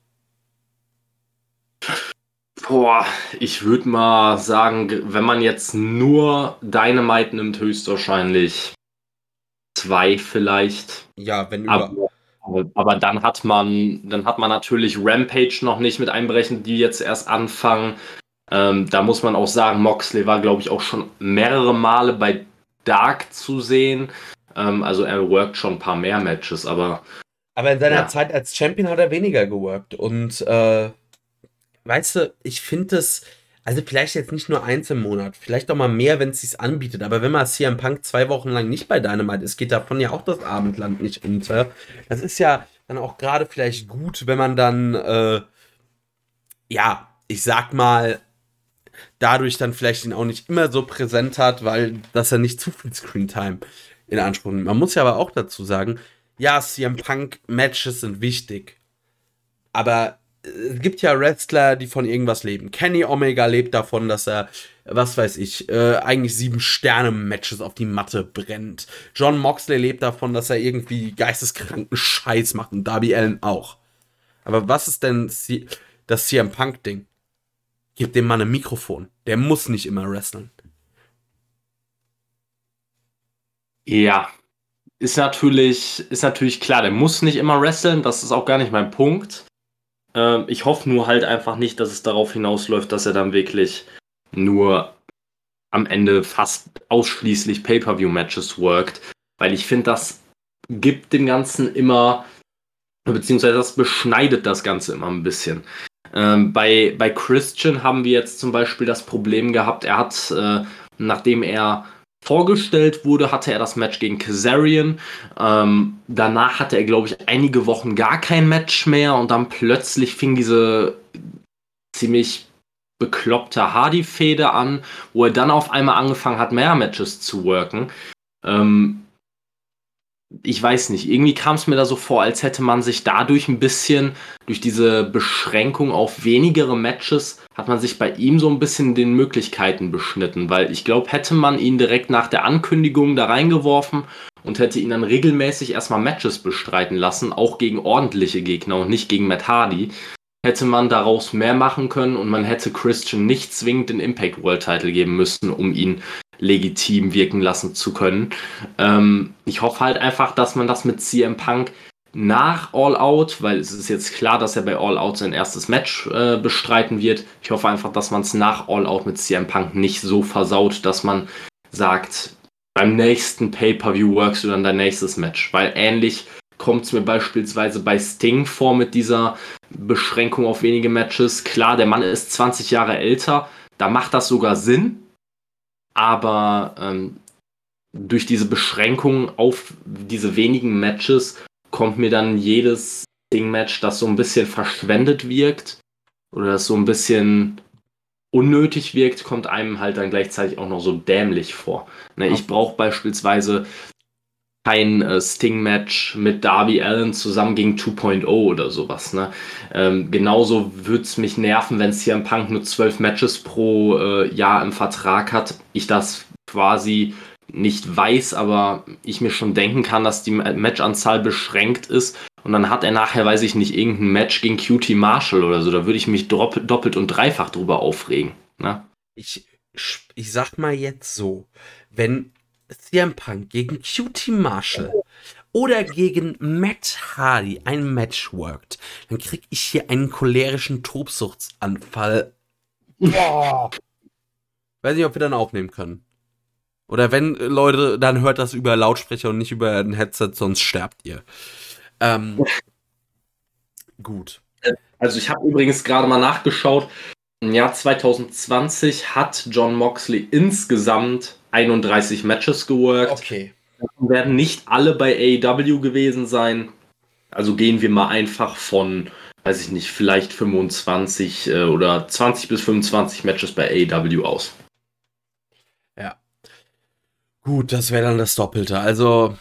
Boah, ich würde mal sagen, wenn man jetzt nur Dynamite nimmt, höchstwahrscheinlich zwei vielleicht. Ja, wenn über. Aber, aber dann hat man, dann hat man natürlich Rampage noch nicht mit einberechnet, die jetzt erst anfangen. Ähm, da muss man auch sagen, Moxley war, glaube ich, auch schon mehrere Male bei Dark zu sehen. Ähm, also er workt schon ein paar mehr Matches, aber. Aber in seiner ja. Zeit als Champion hat er weniger geworkt. Und äh, weißt du, ich finde es, also vielleicht jetzt nicht nur eins im Monat, vielleicht auch mal mehr, wenn es sich anbietet. Aber wenn man CM Punk zwei Wochen lang nicht bei Dynamite ist, geht davon ja auch das Abendland nicht unter. Das ist ja dann auch gerade vielleicht gut, wenn man dann, äh, ja, ich sag mal, dadurch dann vielleicht ihn auch nicht immer so präsent hat, weil das ja nicht zu viel Screentime in Anspruch nimmt. Man muss ja aber auch dazu sagen, ja, CM Punk Matches sind wichtig. Aber es gibt ja Wrestler, die von irgendwas leben. Kenny Omega lebt davon, dass er, was weiß ich, äh, eigentlich sieben Sterne-Matches auf die Matte brennt. John Moxley lebt davon, dass er irgendwie geisteskranken Scheiß macht und Darby Allen auch. Aber was ist denn das CM Punk-Ding? Gib dem Mann ein Mikrofon. Der muss nicht immer wresteln. Ja, ist natürlich, ist natürlich klar, der muss nicht immer wresteln, das ist auch gar nicht mein Punkt. Ähm, ich hoffe nur halt einfach nicht, dass es darauf hinausläuft, dass er dann wirklich nur am Ende fast ausschließlich Pay-Per-View-Matches worked, weil ich finde, das gibt dem Ganzen immer, beziehungsweise das beschneidet das Ganze immer ein bisschen. Ähm, bei, bei Christian haben wir jetzt zum Beispiel das Problem gehabt, er hat, äh, nachdem er vorgestellt wurde, hatte er das Match gegen Kazarian. Ähm, danach hatte er, glaube ich, einige Wochen gar kein Match mehr und dann plötzlich fing diese ziemlich bekloppte Hardy-Fehde an, wo er dann auf einmal angefangen hat, mehr Matches zu worken. Ähm, ich weiß nicht, irgendwie kam es mir da so vor, als hätte man sich dadurch ein bisschen, durch diese Beschränkung auf wenigere Matches, hat man sich bei ihm so ein bisschen den Möglichkeiten beschnitten, weil ich glaube, hätte man ihn direkt nach der Ankündigung da reingeworfen und hätte ihn dann regelmäßig erstmal Matches bestreiten lassen, auch gegen ordentliche Gegner und nicht gegen Matt Hardy, hätte man daraus mehr machen können und man hätte Christian nicht zwingend den Impact World Title geben müssen, um ihn legitim wirken lassen zu können. Ähm, ich hoffe halt einfach, dass man das mit CM Punk nach All Out, weil es ist jetzt klar, dass er bei All Out sein erstes Match äh, bestreiten wird. Ich hoffe einfach, dass man es nach All Out mit CM Punk nicht so versaut, dass man sagt, beim nächsten Pay-Per-View workst du dann dein nächstes Match. Weil ähnlich kommt es mir beispielsweise bei Sting vor mit dieser Beschränkung auf wenige Matches. Klar, der Mann ist 20 Jahre älter, da macht das sogar Sinn, aber ähm, durch diese Beschränkung auf diese wenigen Matches kommt mir dann jedes Ding-Match, das so ein bisschen verschwendet wirkt oder das so ein bisschen unnötig wirkt, kommt einem halt dann gleichzeitig auch noch so dämlich vor. Ne, ich brauche beispielsweise kein äh, Sting-Match mit Darby Allen zusammen gegen 2.0 oder sowas. Ne? Ähm, genauso würde es mich nerven, wenn es hier im Punk nur zwölf Matches pro äh, Jahr im Vertrag hat. Ich das quasi nicht weiß, aber ich mir schon denken kann, dass die Matchanzahl beschränkt ist. Und dann hat er nachher, weiß ich nicht, irgendein Match gegen QT Marshall oder so. Da würde ich mich doppelt und dreifach drüber aufregen. Ne? Ich, ich sag mal jetzt so, wenn CM Punk gegen QT Marshall oder gegen Matt Hardy ein Match worked, dann krieg ich hier einen cholerischen Tobsuchtsanfall. Boah. Weiß nicht, ob wir dann aufnehmen können. Oder wenn, Leute, dann hört das über Lautsprecher und nicht über ein Headset, sonst sterbt ihr. Ähm, gut. Also ich habe übrigens gerade mal nachgeschaut. Im Jahr 2020 hat John Moxley insgesamt 31 Matches geworkt. Okay. Davon werden nicht alle bei AEW gewesen sein. Also gehen wir mal einfach von, weiß ich nicht, vielleicht 25 äh, oder 20 bis 25 Matches bei AEW aus. Ja. Gut, das wäre dann das Doppelte. Also,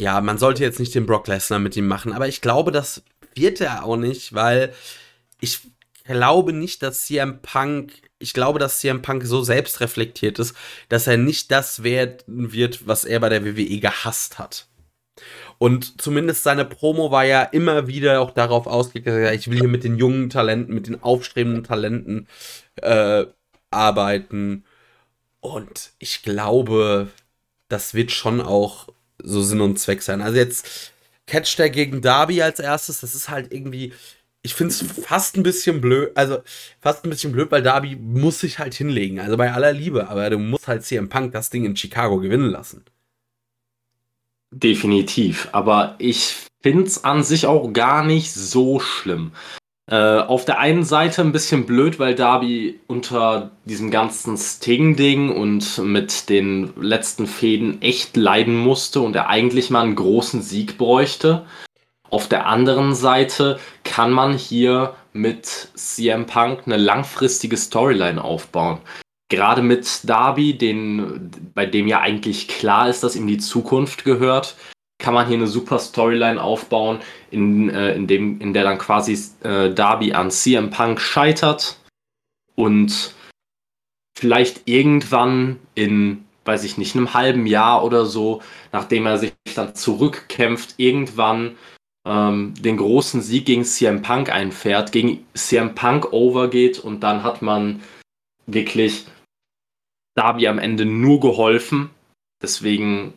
ja, man sollte jetzt nicht den Brock Lesnar mit ihm machen, aber ich glaube, das wird er auch nicht, weil ich glaube nicht, dass CM Punk ich glaube, dass CM Punk so selbstreflektiert ist, dass er nicht das werden wird, was er bei der WWE gehasst hat. Und zumindest seine Promo war ja immer wieder auch darauf ausgelegt, ich will hier mit den jungen Talenten, mit den aufstrebenden Talenten äh, arbeiten. Und ich glaube, das wird schon auch so Sinn und Zweck sein. Also jetzt Catch der gegen Darby als erstes, das ist halt irgendwie, ich finde es fast ein bisschen blöd, also fast ein bisschen blöd, weil Darby muss sich halt hinlegen. Also bei aller Liebe, aber du musst halt CM Punk das Ding in Chicago gewinnen lassen. Definitiv, aber ich finde es an sich auch gar nicht so schlimm. Äh, auf der einen Seite ein bisschen blöd, weil Darby unter diesem ganzen Sting-Ding und mit den letzten Fäden echt leiden musste und er eigentlich mal einen großen Sieg bräuchte. Auf der anderen Seite kann man hier mit CM Punk eine langfristige Storyline aufbauen. Gerade mit Darby, den, bei dem ja eigentlich klar ist, dass ihm die Zukunft gehört, kann man hier eine super Storyline aufbauen, in, äh, in, dem, in der dann quasi äh, Darby an CM Punk scheitert und vielleicht irgendwann in, weiß ich nicht, einem halben Jahr oder so, nachdem er sich dann zurückkämpft, irgendwann ähm, den großen Sieg gegen CM Punk einfährt, gegen CM Punk overgeht und dann hat man wirklich Darby am Ende nur geholfen. Deswegen,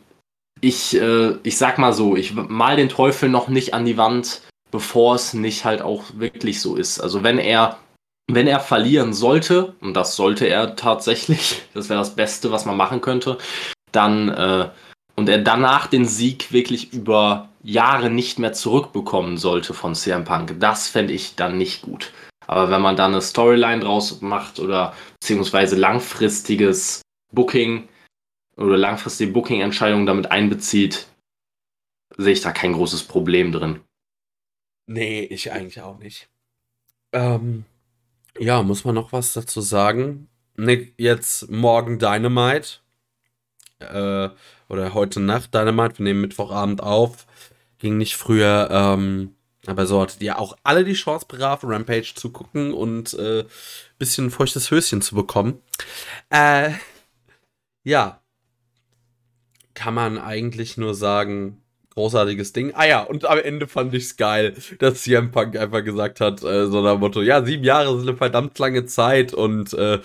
ich, äh, ich sag mal so, ich mal den Teufel noch nicht an die Wand, bevor es nicht halt auch wirklich so ist. Also wenn er, wenn er verlieren sollte, und das sollte er tatsächlich, das wäre das Beste, was man machen könnte, dann äh, und er danach den Sieg wirklich über Jahre nicht mehr zurückbekommen sollte von CM Punk, das fände ich dann nicht gut. Aber wenn man dann eine Storyline draus macht oder beziehungsweise langfristiges Booking oder langfristige Booking-Entscheidungen damit einbezieht, sehe ich da kein großes Problem drin. Nee, ich eigentlich auch nicht. Ähm, ja, muss man noch was dazu sagen? Nick, jetzt morgen Dynamite. Äh, oder heute Nacht Dynamite. Wir nehmen Mittwochabend auf. Ging nicht früher. Ähm, aber so hattet ihr auch alle die Chance, brav Rampage zu gucken und äh, bisschen feuchtes Höschen zu bekommen. Äh, ja. Kann man eigentlich nur sagen, großartiges Ding. Ah ja, und am Ende fand ich es geil, dass CM Punk einfach gesagt hat, äh, so nach Motto, ja, sieben Jahre sind eine verdammt lange Zeit und äh,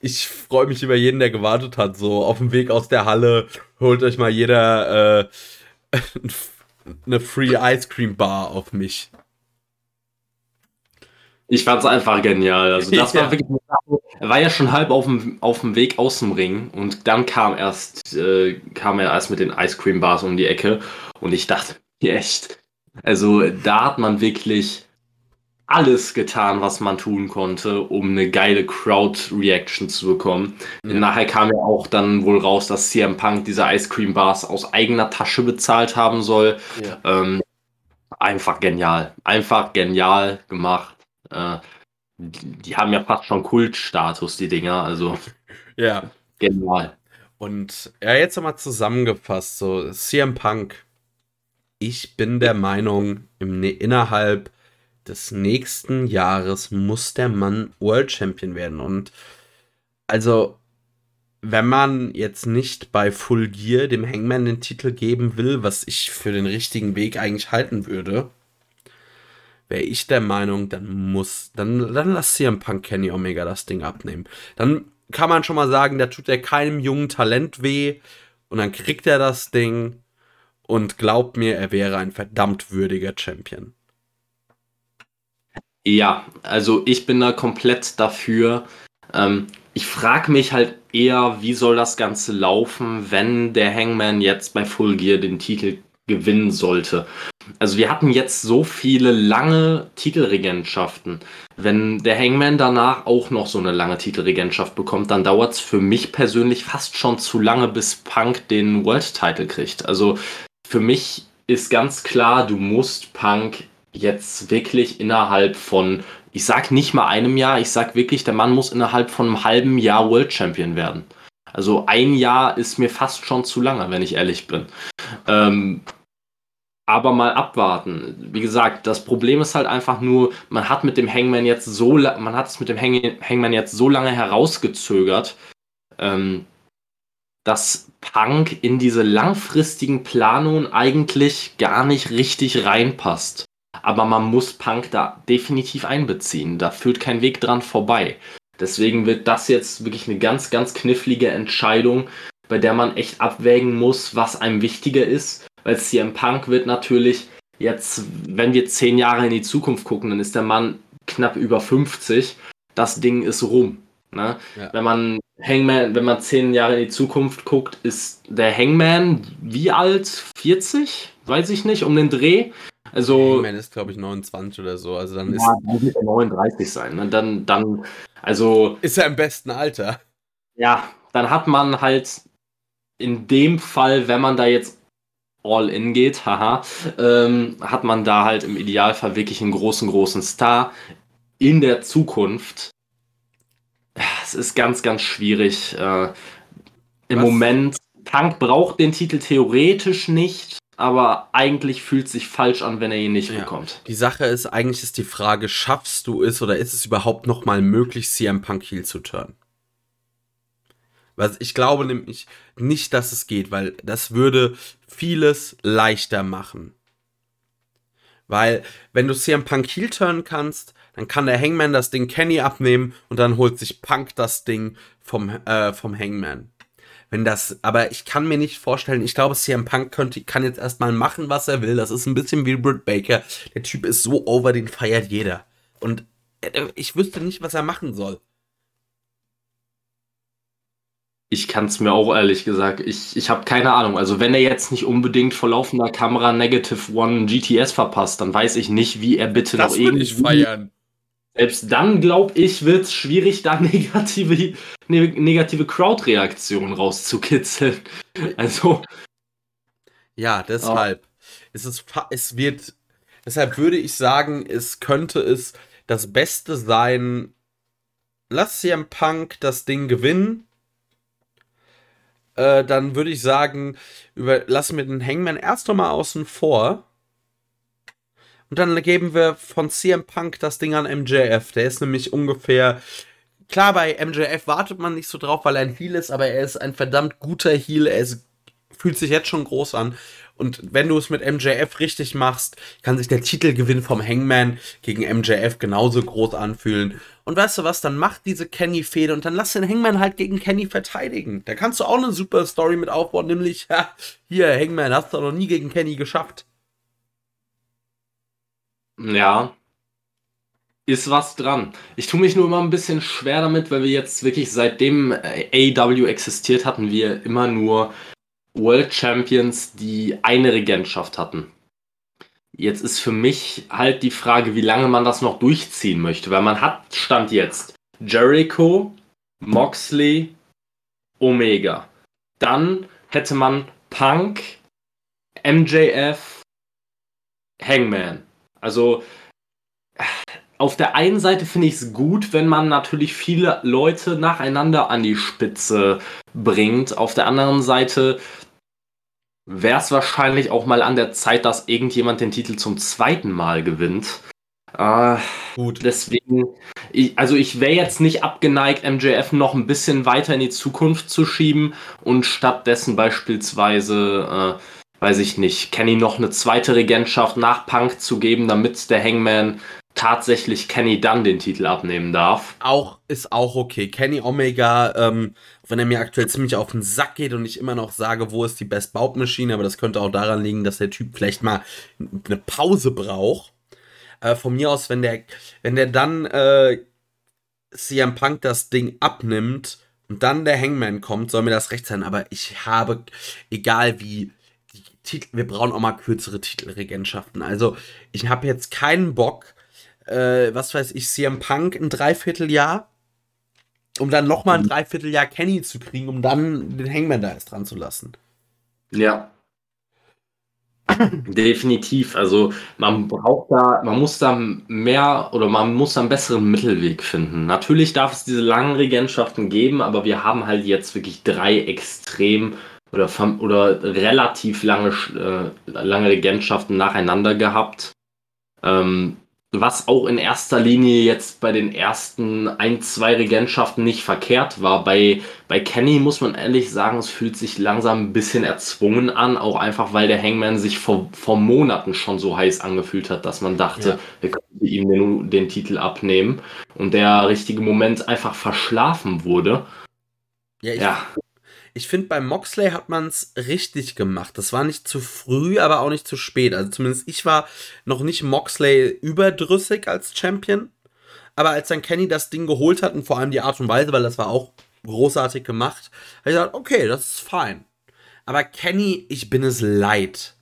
ich freue mich über jeden, der gewartet hat. So auf dem Weg aus der Halle holt euch mal jeder äh, eine Free Ice Cream Bar auf mich. Ich fand es einfach genial. Also das ja. war wirklich er war ja schon halb auf dem, auf dem Weg aus dem Ring und dann kam erst äh, kam er erst mit den Ice Cream Bars um die Ecke und ich dachte, echt. Also da hat man wirklich alles getan, was man tun konnte, um eine geile Crowd-Reaction zu bekommen. Ja. Nachher kam ja auch dann wohl raus, dass CM Punk diese Ice Cream Bars aus eigener Tasche bezahlt haben soll. Ja. Ähm, einfach genial. Einfach genial gemacht. Äh, die, die, haben ja fast schon Kultstatus, die Dinger. Also ja. Genial. Und ja, jetzt nochmal zusammengefasst, so CM Punk. Ich bin der Meinung, im, innerhalb des nächsten Jahres muss der Mann World Champion werden. Und also, wenn man jetzt nicht bei Full Gear dem Hangman den Titel geben will, was ich für den richtigen Weg eigentlich halten würde, wäre ich der Meinung, dann muss, dann, dann lass CM Punk Kenny Omega das Ding abnehmen. Dann kann man schon mal sagen, da tut er keinem jungen Talent weh und dann kriegt er das Ding und glaubt mir, er wäre ein verdammt würdiger Champion. Ja, also ich bin da komplett dafür. Ähm, ich frage mich halt eher, wie soll das Ganze laufen, wenn der Hangman jetzt bei Full Gear den Titel gewinnen sollte. Also wir hatten jetzt so viele lange Titelregentschaften. Wenn der Hangman danach auch noch so eine lange Titelregentschaft bekommt, dann dauert es für mich persönlich fast schon zu lange, bis Punk den World Title kriegt. Also für mich ist ganz klar, du musst Punk jetzt wirklich innerhalb von, ich sag nicht mal einem Jahr, ich sag wirklich, der Mann muss innerhalb von einem halben Jahr World Champion werden. Also ein Jahr ist mir fast schon zu lange, wenn ich ehrlich bin. Ähm, aber mal abwarten. Wie gesagt, das Problem ist halt einfach nur, man hat mit dem Hangman jetzt so, man hat es mit dem Hang Hangman jetzt so lange herausgezögert, ähm, dass Punk in diese langfristigen Planungen eigentlich gar nicht richtig reinpasst. Aber man muss Punk da definitiv einbeziehen. Da führt kein Weg dran vorbei. Deswegen wird das jetzt wirklich eine ganz, ganz knifflige Entscheidung, bei der man echt abwägen muss, was einem wichtiger ist. Weil CM Punk wird natürlich jetzt, wenn wir zehn Jahre in die Zukunft gucken, dann ist der Mann knapp über 50. Das Ding ist rum. Ne? Ja. Wenn man Hangman, wenn man zehn Jahre in die Zukunft guckt, ist der Hangman wie alt? 40? Weiß ich nicht, um den Dreh. Also. Hangman ist, glaube ich, 29 oder so. Also dann ist. Ja, dann wird er 39 sein. Ne? Dann, dann, also. Ist er im besten Alter. Ja, dann hat man halt in dem Fall, wenn man da jetzt all in geht, haha, ähm, hat man da halt im Idealfall wirklich einen großen, großen Star in der Zukunft. Es ist ganz, ganz schwierig. Äh, Im Was? Moment, Punk braucht den Titel theoretisch nicht, aber eigentlich fühlt es sich falsch an, wenn er ihn nicht ja. bekommt. Die Sache ist, eigentlich ist die Frage, schaffst du es oder ist es überhaupt noch mal möglich, CM Punk Heel zu turnen? Was ich glaube nämlich nicht, dass es geht, weil das würde vieles leichter machen. Weil, wenn du CM Punk Heel turnen kannst, dann kann der Hangman das Ding Kenny abnehmen und dann holt sich Punk das Ding vom, äh, vom Hangman. Wenn das, aber ich kann mir nicht vorstellen, ich glaube, CM Punk könnte, kann jetzt erstmal machen, was er will. Das ist ein bisschen wie Britt Baker. Der Typ ist so over, den feiert jeder. Und äh, ich wüsste nicht, was er machen soll. Ich kann es mir auch ehrlich gesagt, ich, ich habe keine Ahnung. Also wenn er jetzt nicht unbedingt vor laufender Kamera Negative One GTS verpasst, dann weiß ich nicht, wie er bitte das noch irgendwie... Ich feiern. Selbst dann, glaube ich, wird es schwierig, da negative, ne, negative Crowd-Reaktionen rauszukitzeln. Also... Ja, deshalb. Oh. Es, ist, es wird... Deshalb würde ich sagen, es könnte es das Beste sein, lass CM Punk das Ding gewinnen äh, dann würde ich sagen, über, lassen wir den Hangman erst nochmal außen vor. Und dann geben wir von CM Punk das Ding an MJF. Der ist nämlich ungefähr. Klar, bei MJF wartet man nicht so drauf, weil er ein Heal ist, aber er ist ein verdammt guter Heal. Er ist, fühlt sich jetzt schon groß an. Und wenn du es mit MJF richtig machst, kann sich der Titelgewinn vom Hangman gegen MJF genauso groß anfühlen. Und weißt du was, dann mach diese Kenny-Fehde und dann lass den Hangman halt gegen Kenny verteidigen. Da kannst du auch eine super Story mit aufbauen, nämlich, ha, hier, Hangman, hast du noch nie gegen Kenny geschafft. Ja, ist was dran. Ich tue mich nur immer ein bisschen schwer damit, weil wir jetzt wirklich seitdem AEW existiert hatten, wir immer nur World Champions, die eine Regentschaft hatten. Jetzt ist für mich halt die Frage, wie lange man das noch durchziehen möchte, weil man hat Stand jetzt Jericho, Moxley, Omega. Dann hätte man Punk, MJF, Hangman. Also auf der einen Seite finde ich es gut, wenn man natürlich viele Leute nacheinander an die Spitze bringt. Auf der anderen Seite wäre es wahrscheinlich auch mal an der Zeit, dass irgendjemand den Titel zum zweiten Mal gewinnt. Äh, Gut. Deswegen, ich, also ich wäre jetzt nicht abgeneigt, MJF noch ein bisschen weiter in die Zukunft zu schieben und stattdessen beispielsweise, äh, weiß ich nicht, Kenny noch eine zweite Regentschaft nach Punk zu geben, damit der Hangman tatsächlich Kenny dann den Titel abnehmen darf. Auch ist auch okay. Kenny Omega, ähm, wenn er mir aktuell ziemlich auf den Sack geht und ich immer noch sage, wo ist die Best Bout Machine, aber das könnte auch daran liegen, dass der Typ vielleicht mal eine Pause braucht. Äh, von mir aus, wenn der, wenn der dann äh, CM Punk das Ding abnimmt und dann der Hangman kommt, soll mir das recht sein. Aber ich habe, egal wie, Titel, wir brauchen auch mal kürzere Titelregentschaften. Also ich habe jetzt keinen Bock, äh, was weiß ich, CM Punk ein Dreivierteljahr, um dann nochmal ein mhm. Dreivierteljahr Kenny zu kriegen, um dann den Hangman da erst dran zu lassen. Ja. Definitiv. Also man braucht da, man muss da mehr oder man muss da einen besseren Mittelweg finden. Natürlich darf es diese langen Regentschaften geben, aber wir haben halt jetzt wirklich drei extrem oder, oder relativ lange, äh, lange Regentschaften nacheinander gehabt. Ähm, was auch in erster Linie jetzt bei den ersten ein, zwei Regentschaften nicht verkehrt war. Bei, bei Kenny muss man ehrlich sagen, es fühlt sich langsam ein bisschen erzwungen an, auch einfach weil der Hangman sich vor, vor Monaten schon so heiß angefühlt hat, dass man dachte, ja. wir könnten ihm den, den Titel abnehmen und der richtige Moment einfach verschlafen wurde. Ja, ich, ja. Ich finde, bei Moxley hat man es richtig gemacht. Das war nicht zu früh, aber auch nicht zu spät. Also zumindest ich war noch nicht Moxley überdrüssig als Champion. Aber als dann Kenny das Ding geholt hat und vor allem die Art und Weise, weil das war auch großartig gemacht, habe ich gesagt, okay, das ist fein. Aber Kenny, ich bin es leid.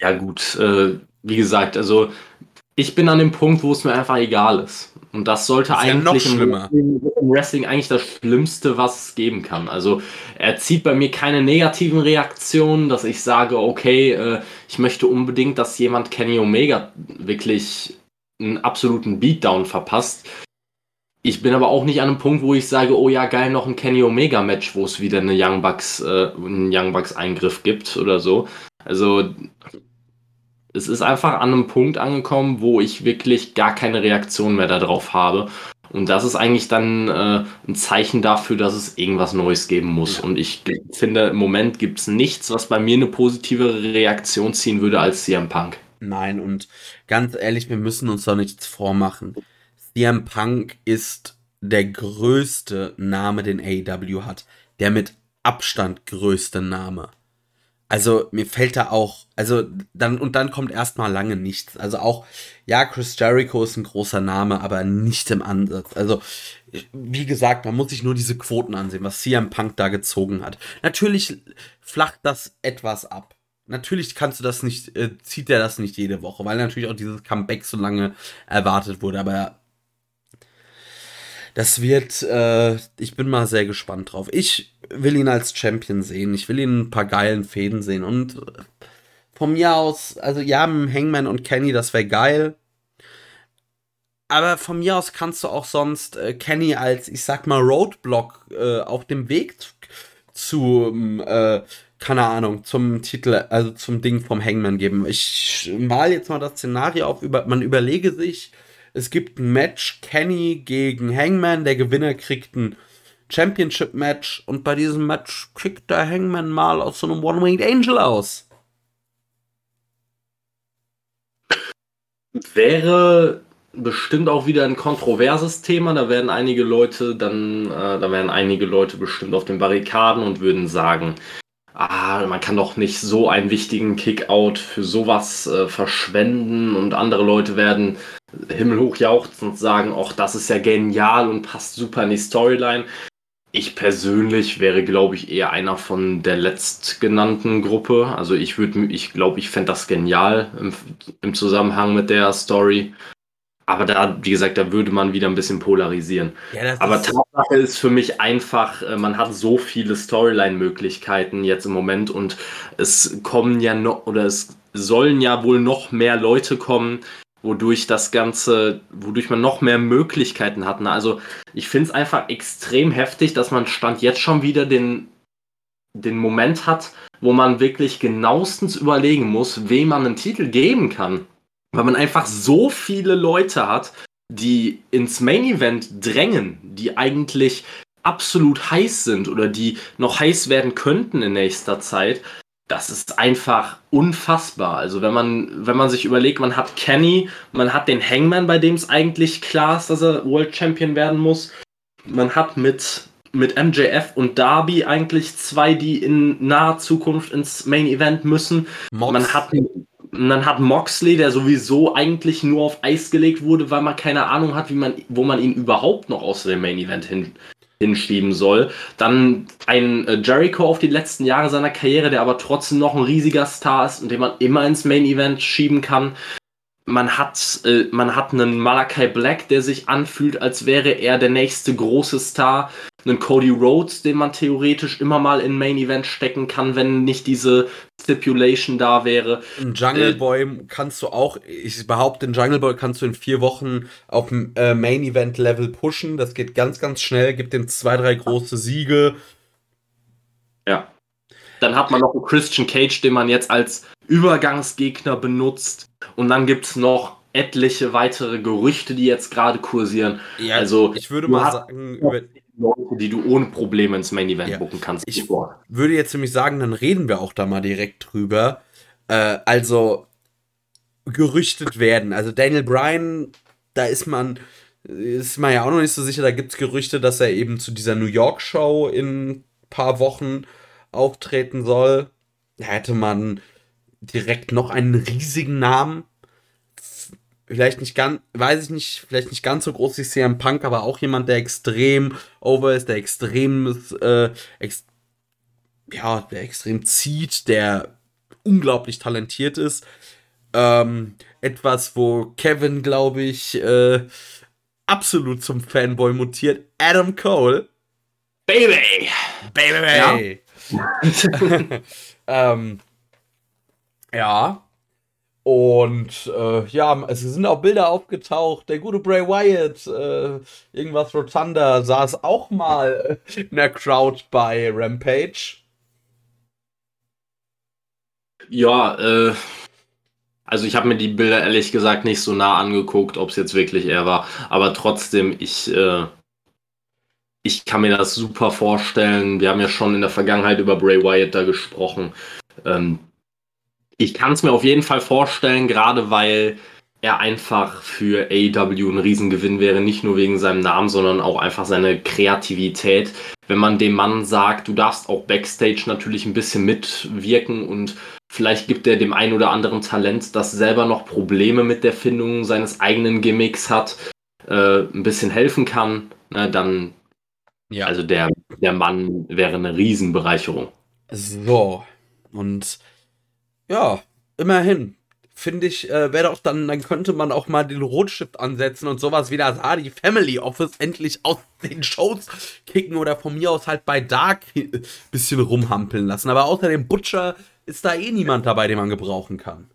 Ja, gut, äh, wie gesagt, also ich bin an dem Punkt, wo es mir einfach egal ist. Und das sollte das eigentlich ja im, Wrestling, im, Wrestling, eigentlich das Schlimmste, was es geben kann. Also er zieht bei mir keine negativen Reaktionen, dass ich sage, okay, äh, ich möchte unbedingt, dass jemand Kenny Omega wirklich einen absoluten Beatdown verpasst. Ich bin aber auch nicht an einem Punkt, wo ich sage, oh ja, geil, noch ein Kenny Omega Match, wo es wieder eine Young Bucks, äh, einen Young Bucks Eingriff gibt oder so. Also es ist einfach an einem Punkt angekommen, wo ich wirklich gar keine Reaktion mehr darauf habe. Und das ist eigentlich dann äh, ein Zeichen dafür, dass es irgendwas Neues geben muss. Und ich finde, im Moment gibt es nichts, was bei mir eine positivere Reaktion ziehen würde als CM Punk. Nein, und ganz ehrlich, wir müssen uns doch nichts vormachen. CM Punk ist der größte Name, den AEW hat. Der mit Abstand größte Name. Also mir fällt da auch, also dann und dann kommt erstmal lange nichts. Also auch, ja, Chris Jericho ist ein großer Name, aber nicht im Ansatz. Also wie gesagt, man muss sich nur diese Quoten ansehen, was CM Punk da gezogen hat. Natürlich flacht das etwas ab. Natürlich kannst du das nicht, äh, zieht er das nicht jede Woche, weil natürlich auch dieses Comeback so lange erwartet wurde. Aber das wird, äh, ich bin mal sehr gespannt drauf. Ich will ihn als Champion sehen. Ich will ihn ein paar geilen Fäden sehen. Und von mir aus, also ja, Hangman und Kenny, das wäre geil. Aber von mir aus kannst du auch sonst äh, Kenny als, ich sag mal, Roadblock äh, auf dem Weg zu, äh, keine Ahnung, zum Titel, also zum Ding vom Hangman geben. Ich mal jetzt mal das Szenario auf, über, man überlege sich, es gibt ein Match Kenny gegen Hangman, der Gewinner kriegt ein Championship-Match und bei diesem Match kickt der Hangman mal aus so einem One-Winged Angel aus. Wäre bestimmt auch wieder ein kontroverses Thema. Da werden einige Leute dann, äh, da werden einige Leute bestimmt auf den Barrikaden und würden sagen, ah, man kann doch nicht so einen wichtigen Kickout für sowas äh, verschwenden und andere Leute werden himmelhoch jauchzen und sagen, ach, das ist ja genial und passt super in die Storyline. Ich persönlich wäre, glaube ich, eher einer von der letztgenannten Gruppe. Also ich würde, ich glaube, ich fände das genial im, im, Zusammenhang mit der Story. Aber da, wie gesagt, da würde man wieder ein bisschen polarisieren. Ja, Aber Tatsache ist für mich einfach, äh, man hat so viele Storyline-Möglichkeiten jetzt im Moment und es kommen ja noch, oder es sollen ja wohl noch mehr Leute kommen, wodurch das Ganze, wodurch man noch mehr Möglichkeiten hat. Ne? Also ich finde es einfach extrem heftig, dass man Stand jetzt schon wieder den, den Moment hat, wo man wirklich genauestens überlegen muss, wem man einen Titel geben kann. Weil man einfach so viele Leute hat, die ins Main Event drängen, die eigentlich absolut heiß sind oder die noch heiß werden könnten in nächster Zeit, das ist einfach unfassbar. Also wenn man, wenn man sich überlegt, man hat Kenny, man hat den Hangman, bei dem es eigentlich klar ist, dass er World Champion werden muss. Man hat mit, mit MJF und Darby eigentlich zwei, die in naher Zukunft ins Main Event müssen. Mox. Man hat man hat Moxley, der sowieso eigentlich nur auf Eis gelegt wurde, weil man keine Ahnung hat, wie man, wo man ihn überhaupt noch aus dem Main Event hin, hinschieben soll. Dann ein äh, Jericho auf die letzten Jahre seiner Karriere, der aber trotzdem noch ein riesiger Star ist und den man immer ins Main Event schieben kann. Man hat, äh, man hat einen Malachi Black, der sich anfühlt, als wäre er der nächste große Star. Einen Cody Rhodes, den man theoretisch immer mal in Main Event stecken kann, wenn nicht diese Stipulation da wäre. Ein Jungle äh, Boy kannst du auch, ich behaupte, den Jungle Boy kannst du in vier Wochen auf dem äh, Main Event Level pushen. Das geht ganz, ganz schnell, gibt den zwei, drei große Siege. Ja. Dann hat man noch einen Christian Cage, den man jetzt als Übergangsgegner benutzt. Und dann gibt es noch etliche weitere Gerüchte, die jetzt gerade kursieren. Ja, also ich würde mal sagen, über, Leute, die du ohne Probleme ins Main Event ja. buchen kannst. Ich bevor. würde jetzt nämlich sagen, dann reden wir auch da mal direkt drüber. Äh, also gerüchtet werden. Also Daniel Bryan, da ist man ist man ja auch noch nicht so sicher. Da gibt es Gerüchte, dass er eben zu dieser New York Show in ein paar Wochen auftreten soll. Hätte man direkt noch einen riesigen Namen vielleicht nicht ganz, weiß ich nicht, vielleicht nicht ganz so groß wie CM Punk, aber auch jemand, der extrem over ist, der extrem, äh, ex ja, der extrem zieht, der unglaublich talentiert ist. Ähm, etwas, wo Kevin, glaube ich, äh, absolut zum Fanboy mutiert. Adam Cole. Baby! Baby! Ja. ähm, ja. Und äh, ja, es sind auch Bilder aufgetaucht. Der gute Bray Wyatt, äh, irgendwas Rotunda, saß auch mal in der Crowd bei Rampage. Ja, äh, Also ich habe mir die Bilder ehrlich gesagt nicht so nah angeguckt, ob es jetzt wirklich er war. Aber trotzdem, ich, äh, ich kann mir das super vorstellen. Wir haben ja schon in der Vergangenheit über Bray Wyatt da gesprochen. Ähm, ich kann es mir auf jeden Fall vorstellen, gerade weil er einfach für AEW ein Riesengewinn wäre, nicht nur wegen seinem Namen, sondern auch einfach seine Kreativität. Wenn man dem Mann sagt, du darfst auch backstage natürlich ein bisschen mitwirken und vielleicht gibt er dem einen oder anderen Talent, das selber noch Probleme mit der Findung seines eigenen Gimmicks hat, äh, ein bisschen helfen kann, ne, dann, ja. also der, der Mann wäre eine Riesenbereicherung. So, und ja, immerhin, finde ich, äh, wäre doch dann, dann könnte man auch mal den Rotstift ansetzen und sowas wie das Hardy Family Office endlich aus den Shows kicken oder von mir aus halt bei Dark ein bisschen rumhampeln lassen. Aber außer dem Butcher ist da eh niemand dabei, den man gebrauchen kann.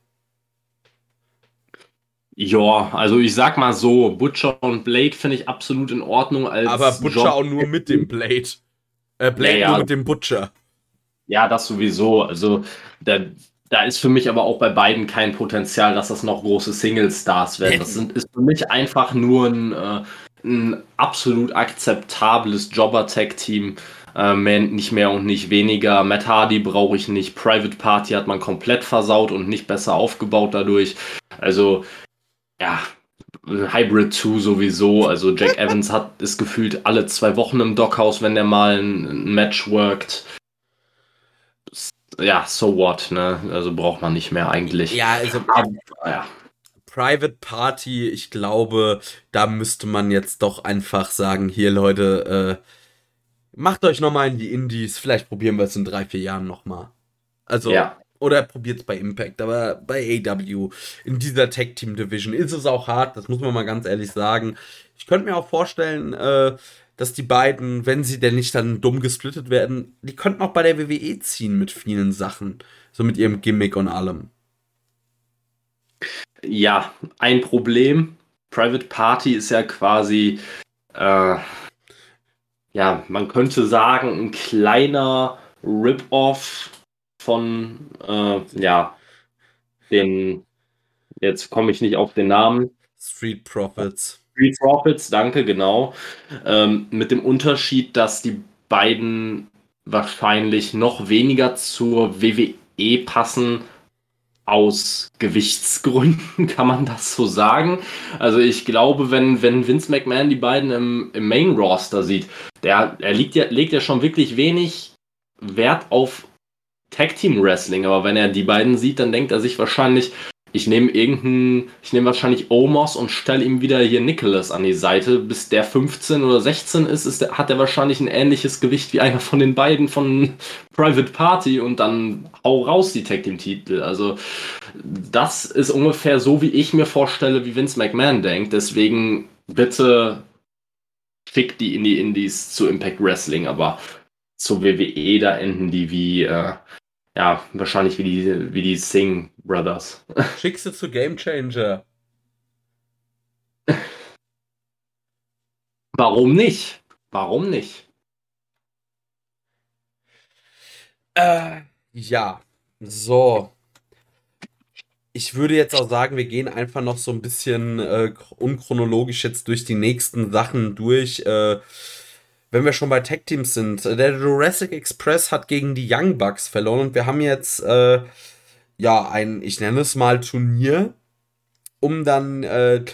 Ja, also ich sag mal so, Butcher und Blade finde ich absolut in Ordnung. Als Aber Butcher Job auch nur mit dem Blade. Äh, Blade ja, ja. nur mit dem Butcher. Ja, das sowieso. Also der, da ist für mich aber auch bei beiden kein Potenzial, dass das noch große Single-Stars werden. Das sind, ist für mich einfach nur ein, äh, ein absolut akzeptables Jobber-Tag-Team. Äh, nicht mehr und nicht weniger. Matt Hardy brauche ich nicht. Private Party hat man komplett versaut und nicht besser aufgebaut dadurch. Also, ja, Hybrid 2 sowieso. Also Jack Evans hat ist gefühlt alle zwei Wochen im Dockhaus, wenn der mal ein, ein Match worked ja, so what, ne? Also braucht man nicht mehr eigentlich. Ja, also Aber, ja. Private Party, ich glaube, da müsste man jetzt doch einfach sagen, hier Leute, äh, macht euch nochmal in die Indies, vielleicht probieren wir es in drei, vier Jahren nochmal. Also, ja. Oder probiert es bei Impact, aber bei AW, in dieser Tag Team Division ist es auch hart, das muss man mal ganz ehrlich sagen. Ich könnte mir auch vorstellen, äh, dass die beiden, wenn sie denn nicht dann dumm gesplittet werden, die könnten auch bei der WWE ziehen mit vielen Sachen. So mit ihrem Gimmick und allem. Ja, ein Problem. Private Party ist ja quasi, äh, ja, man könnte sagen, ein kleiner Rip-Off von, äh, ja, den, jetzt komme ich nicht auf den Namen. Street Profits. Street Profits, danke, genau. Ähm, mit dem Unterschied, dass die beiden wahrscheinlich noch weniger zur WWE passen aus Gewichtsgründen, kann man das so sagen. Also ich glaube, wenn, wenn Vince McMahon die beiden im, im Main Roster sieht, der, er liegt ja, legt ja schon wirklich wenig Wert auf Tag Team Wrestling, aber wenn er die beiden sieht, dann denkt er sich wahrscheinlich, ich nehme irgendeinen, ich nehme wahrscheinlich Omos und stelle ihm wieder hier Nicholas an die Seite. Bis der 15 oder 16 ist, ist der, hat er wahrscheinlich ein ähnliches Gewicht wie einer von den beiden von Private Party und dann hau raus die Tag Team Titel. Also das ist ungefähr so, wie ich mir vorstelle, wie Vince McMahon denkt. Deswegen bitte schick die in die Indies zu Impact Wrestling, aber zur WWE da enden die wie äh, ja, wahrscheinlich wie die, wie die Sing Brothers. Schickst du zu Game Changer. Warum nicht? Warum nicht? Äh, ja. So. Ich würde jetzt auch sagen, wir gehen einfach noch so ein bisschen äh, unchronologisch jetzt durch die nächsten Sachen durch. Äh, wenn wir schon bei Tech Teams sind, äh, der Jurassic Express hat gegen die Young Bucks verloren und wir haben jetzt äh, ja ein, ich nenne es mal Turnier, um dann äh,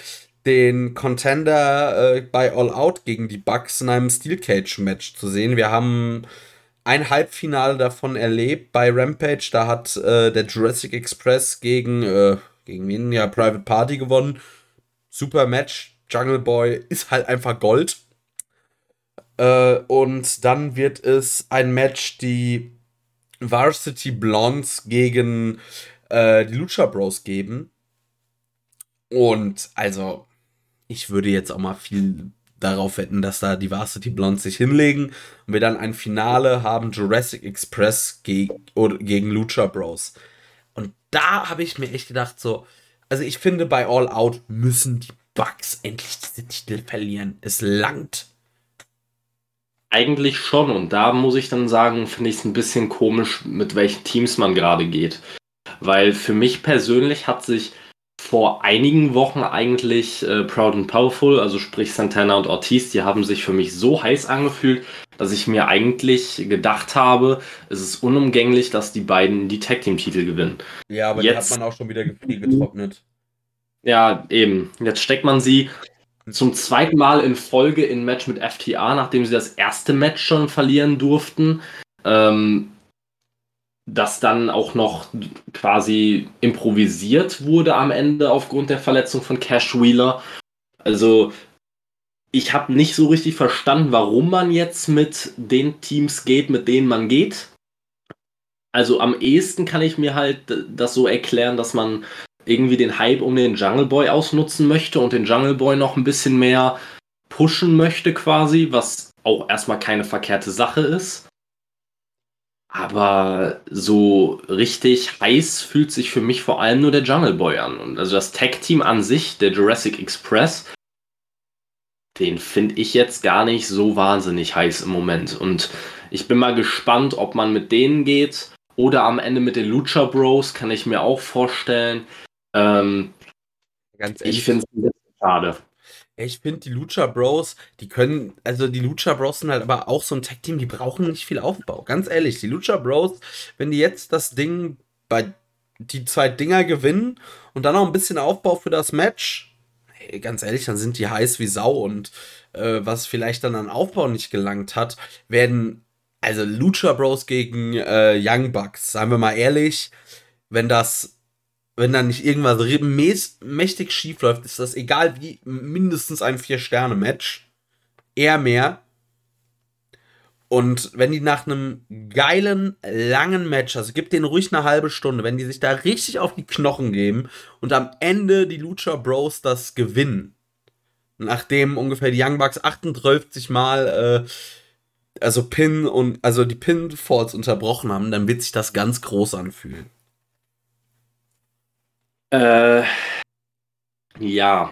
den Contender äh, bei All Out gegen die Bucks in einem Steel Cage Match zu sehen. Wir haben ein Halbfinale davon erlebt bei Rampage. Da hat äh, der Jurassic Express gegen, äh, gegen wen? Ja, Private Party gewonnen. Super Match. Jungle Boy ist halt einfach Gold. Äh, und dann wird es ein Match, die Varsity Blondes gegen äh, die Lucha Bros geben. Und also, ich würde jetzt auch mal viel darauf wetten, dass da die Varsity Blondes sich hinlegen und wir dann ein Finale haben Jurassic Express ge gegen Lucha Bros. Und da habe ich mir echt gedacht, so, also ich finde, bei All Out müssen die Bugs endlich diese Titel verlieren. Es langt eigentlich schon. Und da muss ich dann sagen, finde ich es ein bisschen komisch, mit welchen Teams man gerade geht. Weil für mich persönlich hat sich vor einigen Wochen eigentlich äh, Proud and Powerful, also sprich Santana und Ortiz, die haben sich für mich so heiß angefühlt, dass ich mir eigentlich gedacht habe, es ist unumgänglich, dass die beiden die Tag Team Titel gewinnen. Ja, aber jetzt hat man auch schon wieder getrocknet. Ja, eben. Jetzt steckt man sie zum zweiten Mal in Folge in Match mit FTA, nachdem sie das erste Match schon verlieren durften. Ähm, das dann auch noch quasi improvisiert wurde am Ende aufgrund der Verletzung von Cash Wheeler. Also ich habe nicht so richtig verstanden, warum man jetzt mit den Teams geht, mit denen man geht. Also am ehesten kann ich mir halt das so erklären, dass man irgendwie den Hype um den Jungle Boy ausnutzen möchte und den Jungle Boy noch ein bisschen mehr pushen möchte quasi, was auch erstmal keine verkehrte Sache ist. Aber so richtig heiß fühlt sich für mich vor allem nur der Jungle Boy an. Und also das Tag-Team an sich, der Jurassic Express, den finde ich jetzt gar nicht so wahnsinnig heiß im Moment. Und ich bin mal gespannt, ob man mit denen geht oder am Ende mit den Lucha Bros, kann ich mir auch vorstellen. Ähm, Ganz ehrlich, ich finde es ein bisschen schade. Ich finde die Lucha Bros, die können, also die Lucha Bros sind halt aber auch so ein Tag-Team, die brauchen nicht viel Aufbau. Ganz ehrlich, die Lucha Bros, wenn die jetzt das Ding bei die zwei Dinger gewinnen und dann noch ein bisschen Aufbau für das Match, hey, ganz ehrlich, dann sind die heiß wie Sau und äh, was vielleicht dann an Aufbau nicht gelangt hat, werden, also Lucha Bros gegen äh, Young Bucks, seien wir mal ehrlich, wenn das wenn da nicht irgendwas mächtig schief läuft, ist das egal wie mindestens ein Vier-Sterne-Match. Eher mehr. Und wenn die nach einem geilen, langen Match, also gibt denen ruhig eine halbe Stunde, wenn die sich da richtig auf die Knochen geben und am Ende die Lucha Bros das gewinnen, nachdem ungefähr die Young Bucks 38 Mal äh, also Pin und also die Pinfalls unterbrochen haben, dann wird sich das ganz groß anfühlen. Äh, ja,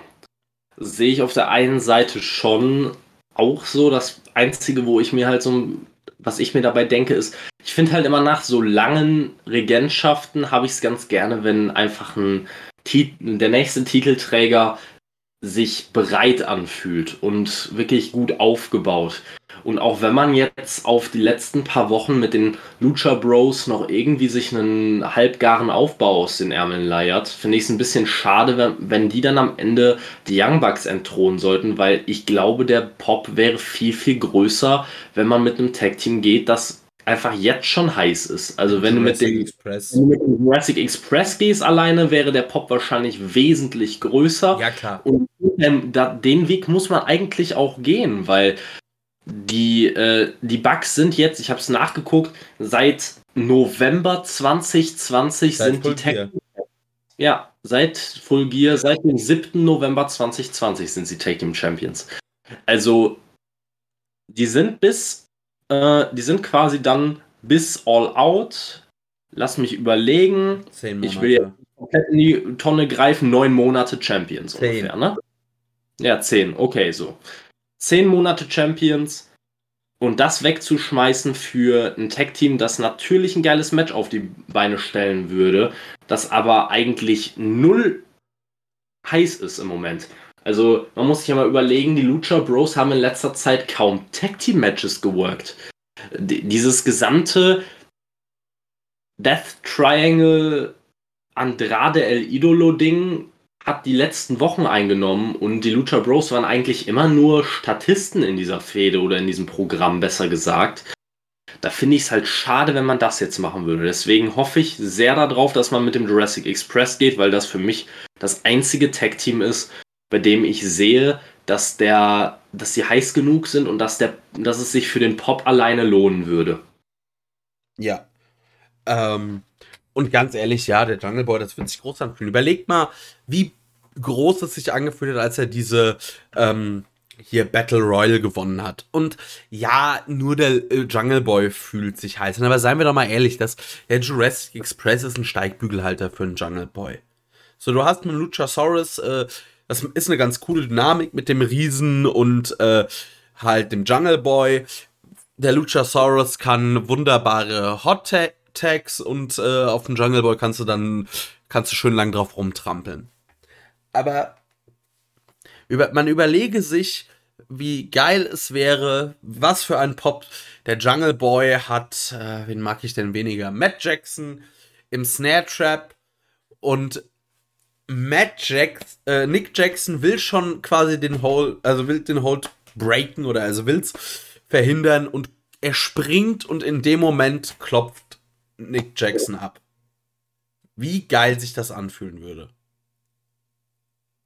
sehe ich auf der einen Seite schon auch so. Das Einzige, wo ich mir halt so, was ich mir dabei denke, ist, ich finde halt immer nach so langen Regentschaften habe ich es ganz gerne, wenn einfach ein der nächste Titelträger sich bereit anfühlt und wirklich gut aufgebaut. Und auch wenn man jetzt auf die letzten paar Wochen mit den Lucha Bros noch irgendwie sich einen halbgaren Aufbau aus den Ärmeln leiert, finde ich es ein bisschen schade, wenn, wenn die dann am Ende die Young Bucks entthronen sollten, weil ich glaube, der Pop wäre viel, viel größer, wenn man mit einem Tag-Team geht, das einfach jetzt schon heiß ist. Also wenn du, mit dem, Express. wenn du mit dem Jurassic Express gehst alleine, wäre der Pop wahrscheinlich wesentlich größer. Ja, klar. Und ähm, da, den Weg muss man eigentlich auch gehen, weil die, äh, die Bugs sind jetzt, ich habe es nachgeguckt, seit November 2020 seit sind die Tag Ja, seit Full Gear, seit dem 7. November 2020 sind sie Tag Team Champions. Also, die sind bis, äh, die sind quasi dann bis All Out. Lass mich überlegen. Zehn Monate. Ich will jetzt komplett in die Tonne greifen. Neun Monate Champions zehn. ungefähr, ne? Ja, zehn. Okay, so zehn Monate Champions und das wegzuschmeißen für ein Tech-Team, das natürlich ein geiles Match auf die Beine stellen würde, das aber eigentlich null heiß ist im Moment. Also man muss sich ja mal überlegen, die Lucha Bros haben in letzter Zeit kaum Tag-Team-Matches geworkt. Dieses gesamte Death Triangle Andrade El Idolo Ding hat die letzten Wochen eingenommen und die Lucha Bros waren eigentlich immer nur Statisten in dieser Fehde oder in diesem Programm, besser gesagt. Da finde ich es halt schade, wenn man das jetzt machen würde. Deswegen hoffe ich sehr darauf, dass man mit dem Jurassic Express geht, weil das für mich das einzige Tag-Team ist, bei dem ich sehe, dass der, dass sie heiß genug sind und dass der, dass es sich für den Pop alleine lohnen würde. Ja. Ähm, und ganz ehrlich, ja, der Jungle Boy, das wird sich groß anfühlen. Überlegt mal, wie groß es sich angefühlt hat, als er diese ähm, hier Battle Royale gewonnen hat. Und ja, nur der äh, Jungle Boy fühlt sich heiß. Aber seien wir doch mal ehrlich, dass der Jurassic Express ist ein Steigbügelhalter für einen Jungle Boy. So, du hast mit Luchasaurus, äh, das ist eine ganz coole Dynamik mit dem Riesen und äh, halt dem Jungle Boy. Der Luchasaurus kann wunderbare Hot Tags und äh, auf dem Jungle Boy kannst du dann kannst du schön lang drauf rumtrampeln. Aber über, man überlege sich, wie geil es wäre, was für ein Pop. Der Jungle Boy hat, äh, wen mag ich denn weniger? Matt Jackson im Snare Trap und Matt Jackson, äh, Nick Jackson will schon quasi den Hold, also will den Hold breaken oder also will's verhindern und er springt und in dem Moment klopft Nick Jackson ab. Wie geil sich das anfühlen würde.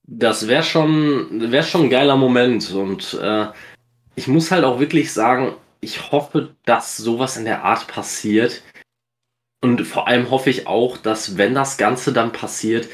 Das wäre schon, wär schon ein geiler Moment. Und äh, ich muss halt auch wirklich sagen, ich hoffe, dass sowas in der Art passiert. Und vor allem hoffe ich auch, dass wenn das Ganze dann passiert,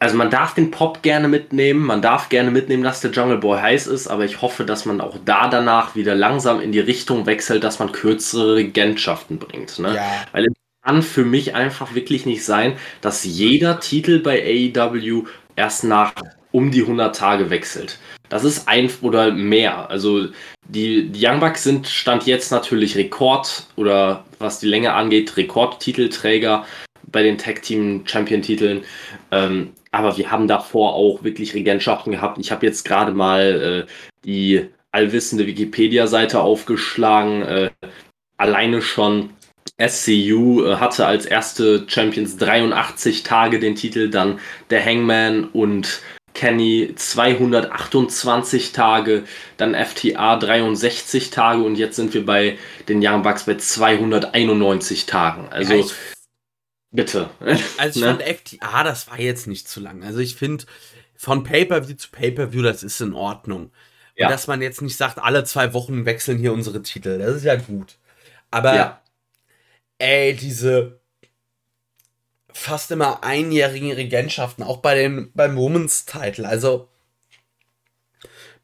also man darf den Pop gerne mitnehmen, man darf gerne mitnehmen, dass der Jungle Boy heiß ist, aber ich hoffe, dass man auch da danach wieder langsam in die Richtung wechselt, dass man kürzere Regentschaften bringt. Ne? Ja. Weil es kann für mich einfach wirklich nicht sein, dass jeder Titel bei AEW erst nach um die 100 Tage wechselt. Das ist ein oder mehr. Also die, die Young Bucks sind Stand jetzt natürlich Rekord oder was die Länge angeht, Rekordtitelträger bei den Tag Team Champion Titeln. Ähm, aber wir haben davor auch wirklich Regentschaften gehabt. Ich habe jetzt gerade mal äh, die allwissende Wikipedia-Seite aufgeschlagen. Äh, alleine schon SCU äh, hatte als erste Champions 83 Tage den Titel, dann der Hangman und Kenny 228 Tage, dann FTA 63 Tage und jetzt sind wir bei den Young Bucks bei 291 Tagen. Also ja, bitte. Also ich ne? fand FTA, das war jetzt nicht zu lang. Also ich finde von Pay-per-View zu Pay-per-View, das ist in Ordnung. Ja. Und dass man jetzt nicht sagt, alle zwei Wochen wechseln hier unsere Titel, das ist ja gut. Aber ja ey, diese fast immer einjährigen Regentschaften, auch bei den, beim Women's Title. Also,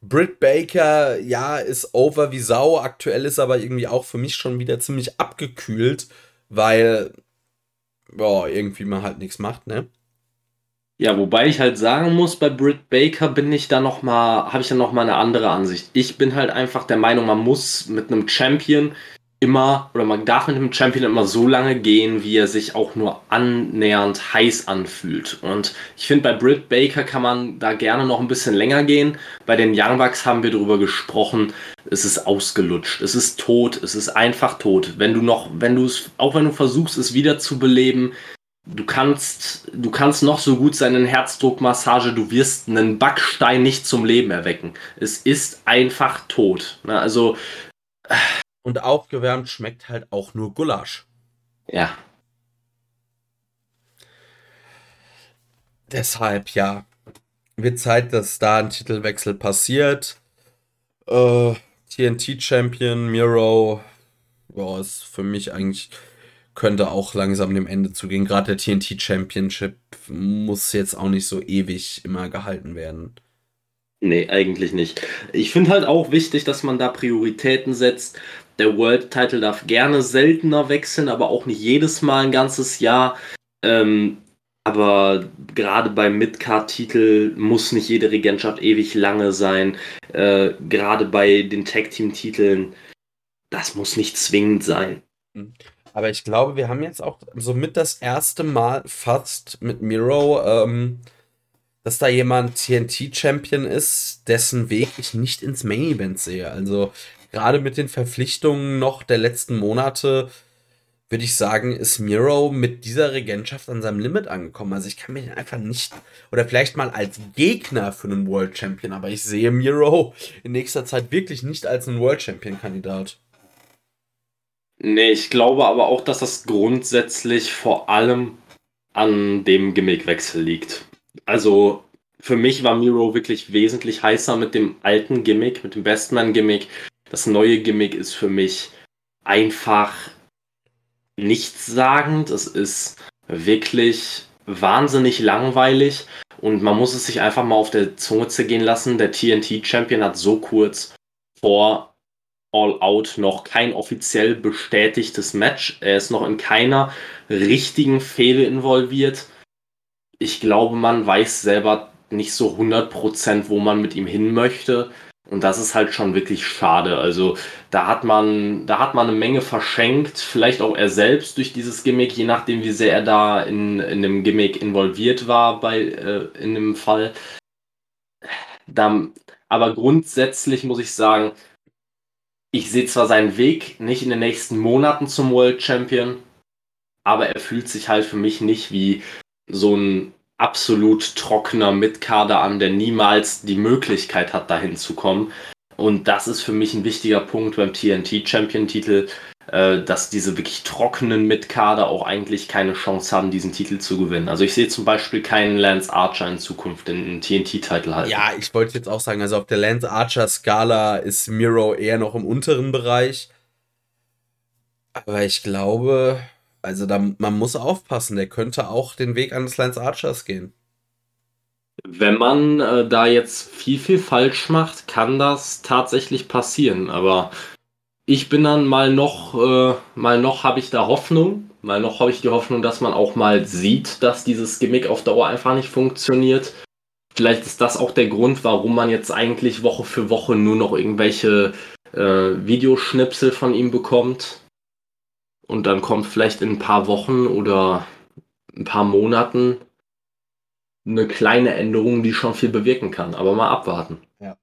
Britt Baker, ja, ist over wie Sau. Aktuell ist aber irgendwie auch für mich schon wieder ziemlich abgekühlt, weil, boah, irgendwie man halt nichts macht, ne? Ja, wobei ich halt sagen muss, bei Britt Baker bin ich da noch mal, habe ich da noch mal eine andere Ansicht. Ich bin halt einfach der Meinung, man muss mit einem Champion immer oder man darf mit dem Champion immer so lange gehen, wie er sich auch nur annähernd heiß anfühlt. Und ich finde, bei Britt Baker kann man da gerne noch ein bisschen länger gehen. Bei den Young Bucks haben wir darüber gesprochen, es ist ausgelutscht, es ist tot, es ist einfach tot. Wenn du noch, wenn du es, auch wenn du versuchst, es wieder zu beleben, du kannst, du kannst noch so gut seinen Herzdruckmassage, du wirst einen Backstein nicht zum Leben erwecken. Es ist einfach tot. Also und aufgewärmt schmeckt halt auch nur Gulasch. Ja. Deshalb, ja. Wird Zeit, dass da ein Titelwechsel passiert. Äh, TNT-Champion Miro, ja, ist für mich eigentlich, könnte auch langsam dem Ende zugehen. Gerade der TNT Championship muss jetzt auch nicht so ewig immer gehalten werden. Nee, eigentlich nicht. Ich finde halt auch wichtig, dass man da Prioritäten setzt der World Title darf gerne seltener wechseln, aber auch nicht jedes Mal ein ganzes Jahr. Ähm, aber gerade beim Midcard-Titel muss nicht jede Regentschaft ewig lange sein. Äh, gerade bei den Tag-Team-Titeln, das muss nicht zwingend sein. Mhm. Aber ich glaube, wir haben jetzt auch somit das erste Mal fast mit Miro, ähm, dass da jemand TNT-Champion ist, dessen Weg ich nicht ins Main Event sehe. Also gerade mit den Verpflichtungen noch der letzten Monate, würde ich sagen, ist Miro mit dieser Regentschaft an seinem Limit angekommen. Also ich kann den einfach nicht, oder vielleicht mal als Gegner für einen World Champion, aber ich sehe Miro in nächster Zeit wirklich nicht als einen World Champion Kandidat. Nee, ich glaube aber auch, dass das grundsätzlich vor allem an dem Gimmickwechsel liegt. Also für mich war Miro wirklich wesentlich heißer mit dem alten Gimmick, mit dem Bestman-Gimmick. Das neue Gimmick ist für mich einfach nichtssagend. Es ist wirklich wahnsinnig langweilig und man muss es sich einfach mal auf der Zunge zergehen lassen. Der TNT-Champion hat so kurz vor All Out noch kein offiziell bestätigtes Match. Er ist noch in keiner richtigen Fehde involviert. Ich glaube, man weiß selber nicht so 100%, wo man mit ihm hin möchte. Und das ist halt schon wirklich schade. Also da hat man, da hat man eine Menge verschenkt, vielleicht auch er selbst durch dieses Gimmick, je nachdem, wie sehr er da in, in dem Gimmick involviert war bei äh, in dem Fall. Da, aber grundsätzlich muss ich sagen, ich sehe zwar seinen Weg nicht in den nächsten Monaten zum World Champion, aber er fühlt sich halt für mich nicht wie so ein absolut trockener Mitkader an, der niemals die Möglichkeit hat, dahin zu kommen. Und das ist für mich ein wichtiger Punkt beim TNT Champion Titel, äh, dass diese wirklich trockenen Mitkader auch eigentlich keine Chance haben, diesen Titel zu gewinnen. Also ich sehe zum Beispiel keinen Lance Archer in Zukunft in einen TNT-Titel halten. Ja, ich wollte jetzt auch sagen, also auf der Lance Archer-Skala ist Miro eher noch im unteren Bereich. Aber ich glaube, also da, man muss aufpassen, der könnte auch den Weg eines Lance Archers gehen. Wenn man äh, da jetzt viel, viel falsch macht, kann das tatsächlich passieren. Aber ich bin dann mal noch, äh, mal noch habe ich da Hoffnung. Mal noch habe ich die Hoffnung, dass man auch mal sieht, dass dieses Gimmick auf Dauer einfach nicht funktioniert. Vielleicht ist das auch der Grund, warum man jetzt eigentlich Woche für Woche nur noch irgendwelche äh, Videoschnipsel von ihm bekommt und dann kommt vielleicht in ein paar Wochen oder ein paar Monaten eine kleine Änderung, die schon viel bewirken kann. Aber mal abwarten. Ja.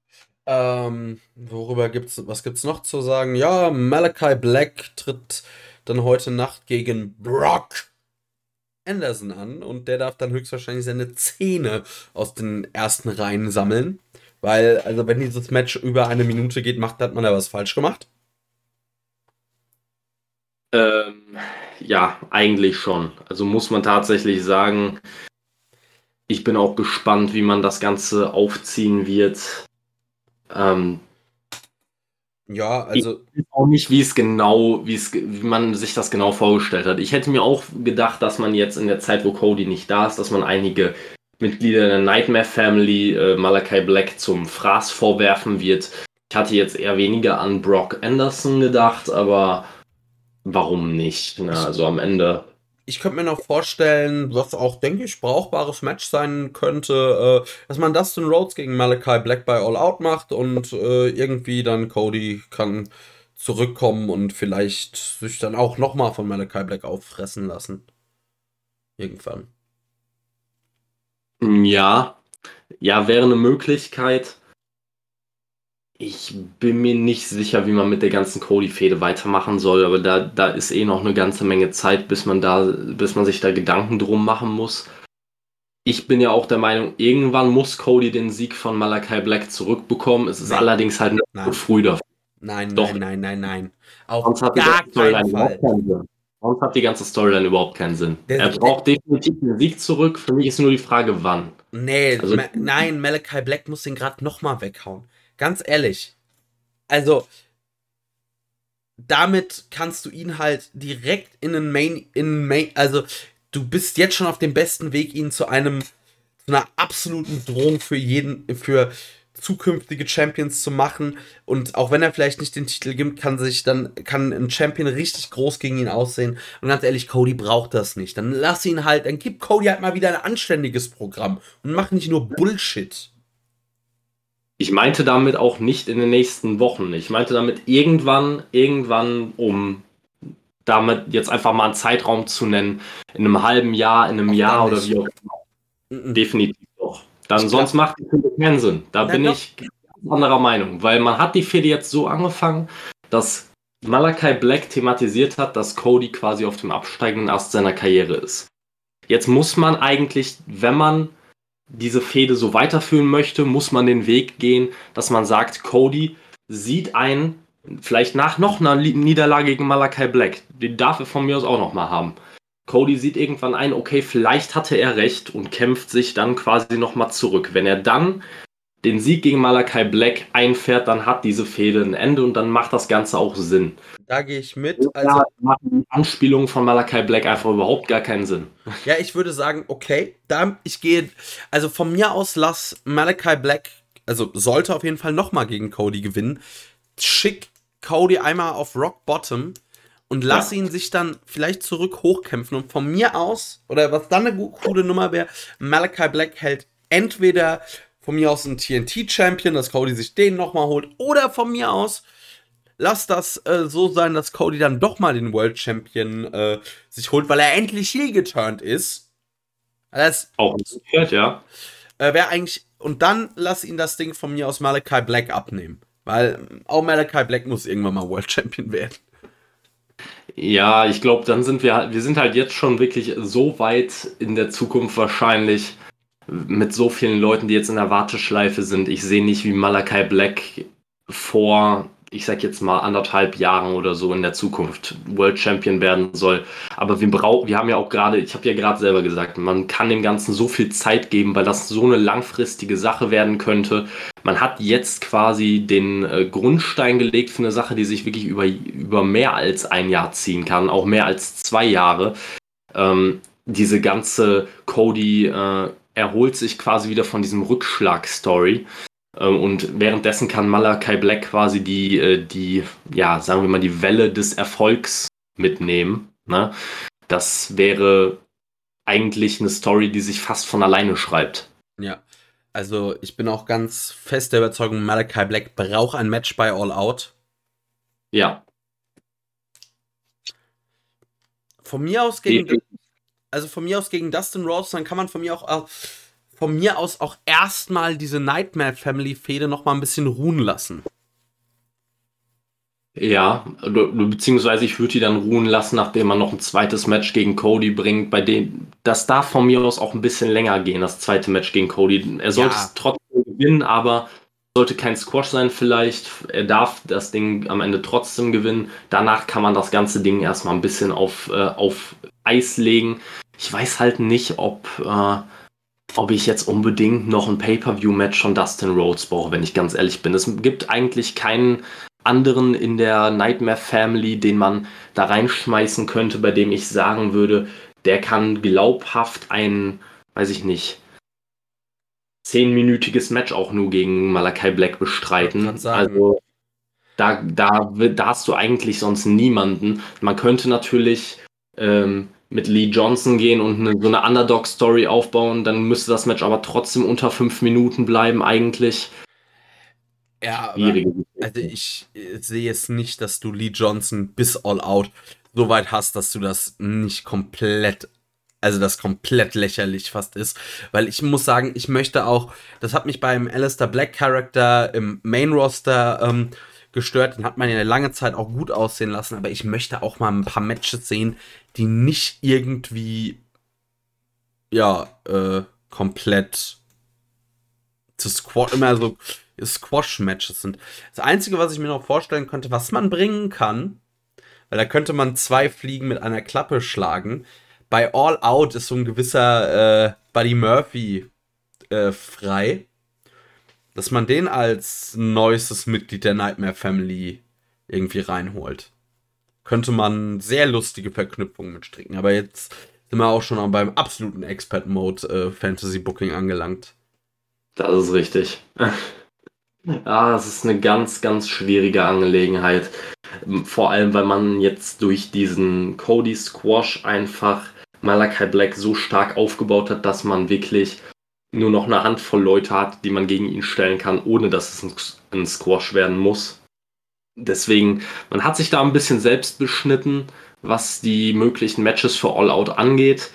Ähm, worüber gibt's, was gibt's noch zu sagen? Ja, Malachi Black tritt dann heute Nacht gegen Brock Anderson an und der darf dann höchstwahrscheinlich seine Zähne aus den ersten Reihen sammeln. Weil, also wenn dieses Match über eine Minute geht, macht, hat man da was falsch gemacht. Ähm, ja, eigentlich schon. Also muss man tatsächlich sagen, ich bin auch gespannt, wie man das Ganze aufziehen wird. Ähm, ja, also. Ich weiß auch nicht, wie es genau, wie es, wie man sich das genau vorgestellt hat. Ich hätte mir auch gedacht, dass man jetzt in der Zeit, wo Cody nicht da ist, dass man einige Mitglieder der Nightmare Family äh, Malachi Black zum Fraß vorwerfen wird. Ich hatte jetzt eher weniger an Brock Anderson gedacht, aber warum nicht? Ne? Also am Ende. Ich könnte mir noch vorstellen, was auch, denke ich, brauchbares Match sein könnte, äh, dass man Dustin Rhodes gegen Malachi Black bei All Out macht und äh, irgendwie dann Cody kann zurückkommen und vielleicht sich dann auch nochmal von Malachi Black auffressen lassen. Irgendwann. Ja, ja, wäre eine Möglichkeit. Ich bin mir nicht sicher, wie man mit der ganzen Cody-Fehde weitermachen soll, aber da, da ist eh noch eine ganze Menge Zeit, bis man da, bis man sich da Gedanken drum machen muss. Ich bin ja auch der Meinung, irgendwann muss Cody den Sieg von Malachi Black zurückbekommen. Es ist nein. allerdings halt nicht so früh dafür. Nein, Doch. nein, nein, nein, nein. Auf Sonst hat gar keinen Fall. Sonst hat die ganze Storyline überhaupt keinen Sinn. Der, er braucht der, definitiv den Sieg zurück. Für mich ist nur die Frage, wann. Nee, also, Ma nein, Malachi Black muss den gerade nochmal weghauen. Ganz ehrlich. Also, damit kannst du ihn halt direkt in den Main, in Main, also du bist jetzt schon auf dem besten Weg, ihn zu einem, zu einer absoluten Drohung für jeden, für zukünftige Champions zu machen. Und auch wenn er vielleicht nicht den Titel gibt, kann sich dann, kann ein Champion richtig groß gegen ihn aussehen. Und ganz ehrlich, Cody braucht das nicht. Dann lass ihn halt, dann gib Cody halt mal wieder ein anständiges Programm und mach nicht nur Bullshit. Ich meinte damit auch nicht in den nächsten Wochen. Ich meinte damit irgendwann, irgendwann, um damit jetzt einfach mal einen Zeitraum zu nennen, in einem halben Jahr, in einem Ach, Jahr oder wie auch immer. Definitiv doch. Dann ich sonst glaub... macht die keinen Sinn. Da bin doch. ich anderer Meinung, weil man hat die Fehde jetzt so angefangen, dass Malachi Black thematisiert hat, dass Cody quasi auf dem absteigenden Ast seiner Karriere ist. Jetzt muss man eigentlich, wenn man diese Fehde so weiterführen möchte, muss man den Weg gehen, dass man sagt, Cody sieht ein, vielleicht nach noch einer Niederlage gegen Malakai Black, den darf er von mir aus auch noch mal haben. Cody sieht irgendwann ein, okay, vielleicht hatte er recht und kämpft sich dann quasi noch mal zurück. Wenn er dann den Sieg gegen Malakai Black einfährt, dann hat diese Fehde ein Ende und dann macht das Ganze auch Sinn. Da gehe ich mit. Also ja, machen Anspielungen von Malakai Black einfach überhaupt gar keinen Sinn. Ja, ich würde sagen, okay, da ich gehe, also von mir aus lass Malakai Black, also sollte auf jeden Fall nochmal gegen Cody gewinnen. Schick Cody einmal auf Rock Bottom und lass ja. ihn sich dann vielleicht zurück hochkämpfen. Und von mir aus, oder was dann eine coole Nummer wäre, Malakai Black hält entweder von mir aus ein TNT-Champion, dass Cody sich den nochmal holt. Oder von mir aus, lass das äh, so sein, dass Cody dann doch mal den World Champion äh, sich holt, weil er endlich heel geturnt ist. Das auch gehört, ja. Äh, Wäre eigentlich. Und dann lass ihn das Ding von mir aus Malachi Black abnehmen. Weil auch Malachi Black muss irgendwann mal World Champion werden. Ja, ich glaube, dann sind wir, wir sind halt jetzt schon wirklich so weit in der Zukunft wahrscheinlich mit so vielen Leuten, die jetzt in der Warteschleife sind. Ich sehe nicht, wie Malachi Black vor ich sag jetzt mal anderthalb Jahren oder so in der Zukunft World Champion werden soll. Aber wir brauchen, wir haben ja auch gerade, ich habe ja gerade selber gesagt, man kann dem Ganzen so viel Zeit geben, weil das so eine langfristige Sache werden könnte. Man hat jetzt quasi den äh, Grundstein gelegt für eine Sache, die sich wirklich über, über mehr als ein Jahr ziehen kann, auch mehr als zwei Jahre. Ähm, diese ganze Cody äh, erholt sich quasi wieder von diesem Rückschlag-Story. Ähm, und währenddessen kann Malakai Black quasi die, äh, die, ja, sagen wir mal, die Welle des Erfolgs mitnehmen. Ne? Das wäre eigentlich eine Story, die sich fast von alleine schreibt. Ja. Also ich bin auch ganz fest der Überzeugung, Malakai Black braucht ein Match bei All Out. Ja. Von mir aus gegen, also von mir aus gegen Dustin Rose, dann kann man von mir auch, von mir aus auch erstmal diese Nightmare Family Fehde noch mal ein bisschen ruhen lassen. Ja, beziehungsweise ich würde die dann ruhen lassen, nachdem man noch ein zweites Match gegen Cody bringt, bei dem das darf von mir aus auch ein bisschen länger gehen, das zweite Match gegen Cody. Er sollte ja. es trotzdem gewinnen, aber sollte kein Squash sein vielleicht. Er darf das Ding am Ende trotzdem gewinnen. Danach kann man das ganze Ding erstmal ein bisschen auf, äh, auf Eis legen. Ich weiß halt nicht, ob äh, ob ich jetzt unbedingt noch ein Pay-per-view-Match von Dustin Rhodes brauche, wenn ich ganz ehrlich bin. Es gibt eigentlich keinen anderen in der Nightmare Family, den man da reinschmeißen könnte, bei dem ich sagen würde, der kann glaubhaft ein, weiß ich nicht, zehnminütiges Match auch nur gegen Malakai Black bestreiten. Also da, da, da hast du eigentlich sonst niemanden. Man könnte natürlich ähm, mit Lee Johnson gehen und eine, so eine Underdog-Story aufbauen, dann müsste das Match aber trotzdem unter fünf Minuten bleiben, eigentlich. Ja, aber, also ich sehe es nicht, dass du Lee Johnson bis All Out so weit hast, dass du das nicht komplett, also das komplett lächerlich fast ist. Weil ich muss sagen, ich möchte auch, das hat mich beim Alistair Black Character im Main Roster ähm, gestört. Den hat man ja lange Zeit auch gut aussehen lassen, aber ich möchte auch mal ein paar Matches sehen, die nicht irgendwie, ja, äh, komplett zu Squash, immer so Squash-Matches sind. Das Einzige, was ich mir noch vorstellen könnte, was man bringen kann, weil da könnte man zwei Fliegen mit einer Klappe schlagen. Bei All Out ist so ein gewisser äh, Buddy Murphy äh, frei dass man den als neuestes Mitglied der Nightmare Family irgendwie reinholt. Könnte man sehr lustige Verknüpfungen mitstricken. Aber jetzt sind wir auch schon beim absoluten Expert-Mode äh, Fantasy Booking angelangt. Das ist richtig. ja, es ist eine ganz, ganz schwierige Angelegenheit. Vor allem, weil man jetzt durch diesen Cody Squash einfach Malachi Black so stark aufgebaut hat, dass man wirklich nur noch eine Handvoll Leute hat, die man gegen ihn stellen kann, ohne dass es ein Squash werden muss. Deswegen, man hat sich da ein bisschen selbst beschnitten, was die möglichen Matches für All Out angeht.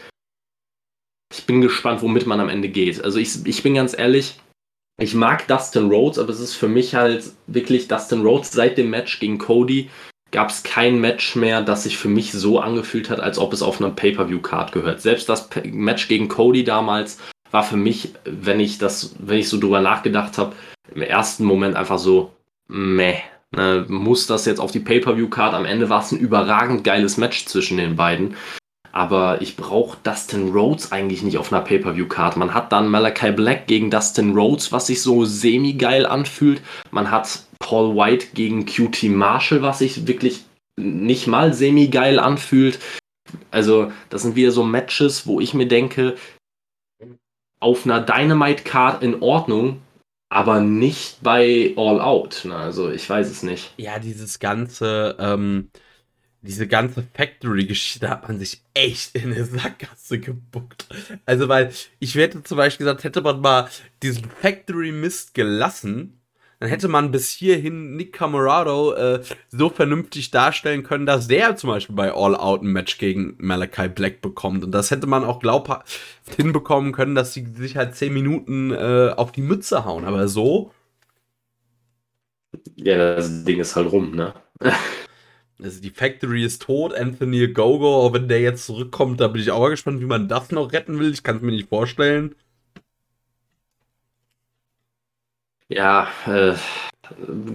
Ich bin gespannt, womit man am Ende geht. Also ich, ich bin ganz ehrlich, ich mag Dustin Rhodes, aber es ist für mich halt wirklich Dustin Rhodes seit dem Match gegen Cody gab es kein Match mehr, das sich für mich so angefühlt hat, als ob es auf einer Pay-per-view-Card gehört. Selbst das Match gegen Cody damals war für mich, wenn ich das, wenn ich so drüber nachgedacht habe, im ersten Moment einfach so, meh. Ne, muss das jetzt auf die Pay-Per-View-Card? Am Ende war es ein überragend geiles Match zwischen den beiden. Aber ich brauche Dustin Rhodes eigentlich nicht auf einer Pay-Per-View-Card. Man hat dann Malachi Black gegen Dustin Rhodes, was sich so semi-geil anfühlt. Man hat Paul White gegen QT Marshall, was sich wirklich nicht mal semi-geil anfühlt. Also, das sind wieder so Matches, wo ich mir denke, auf einer Dynamite-Card in Ordnung, aber nicht bei All Out. Ne? Also ich weiß es nicht. Ja, dieses ganze, ähm, diese ganze Factory-Geschichte hat man sich echt in eine Sackgasse gebuckt. Also, weil ich hätte zum Beispiel gesagt, hätte man mal diesen Factory-Mist gelassen, dann hätte man bis hierhin Nick Camarado äh, so vernünftig darstellen können, dass der zum Beispiel bei All Out ein Match gegen Malachi Black bekommt. Und das hätte man auch glaubhaft hinbekommen können, dass sie sich halt 10 Minuten äh, auf die Mütze hauen. Aber so. Ja, das Ding ist halt rum, ne? Also die Factory ist tot, Anthony Gogo, wenn der jetzt zurückkommt, da bin ich auch gespannt, wie man das noch retten will. Ich kann es mir nicht vorstellen. Ja, äh,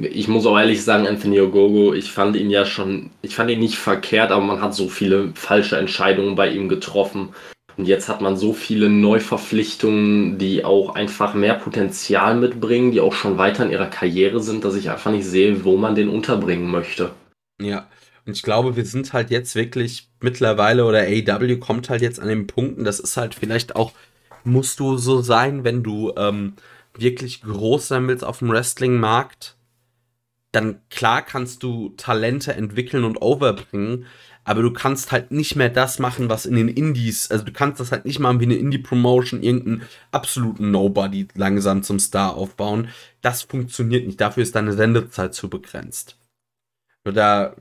ich muss auch ehrlich sagen, Anthony Ogogo, ich fand ihn ja schon, ich fand ihn nicht verkehrt, aber man hat so viele falsche Entscheidungen bei ihm getroffen. Und jetzt hat man so viele Neuverpflichtungen, die auch einfach mehr Potenzial mitbringen, die auch schon weiter in ihrer Karriere sind, dass ich einfach nicht sehe, wo man den unterbringen möchte. Ja, und ich glaube, wir sind halt jetzt wirklich mittlerweile oder AW kommt halt jetzt an den Punkten, das ist halt vielleicht auch, musst du so sein, wenn du ähm, wirklich groß sein willst auf dem Wrestling-Markt, dann klar kannst du Talente entwickeln und overbringen, aber du kannst halt nicht mehr das machen, was in den Indies, also du kannst das halt nicht machen wie eine Indie-Promotion, irgendeinen absoluten Nobody langsam zum Star aufbauen. Das funktioniert nicht, dafür ist deine Sendezeit zu begrenzt. Da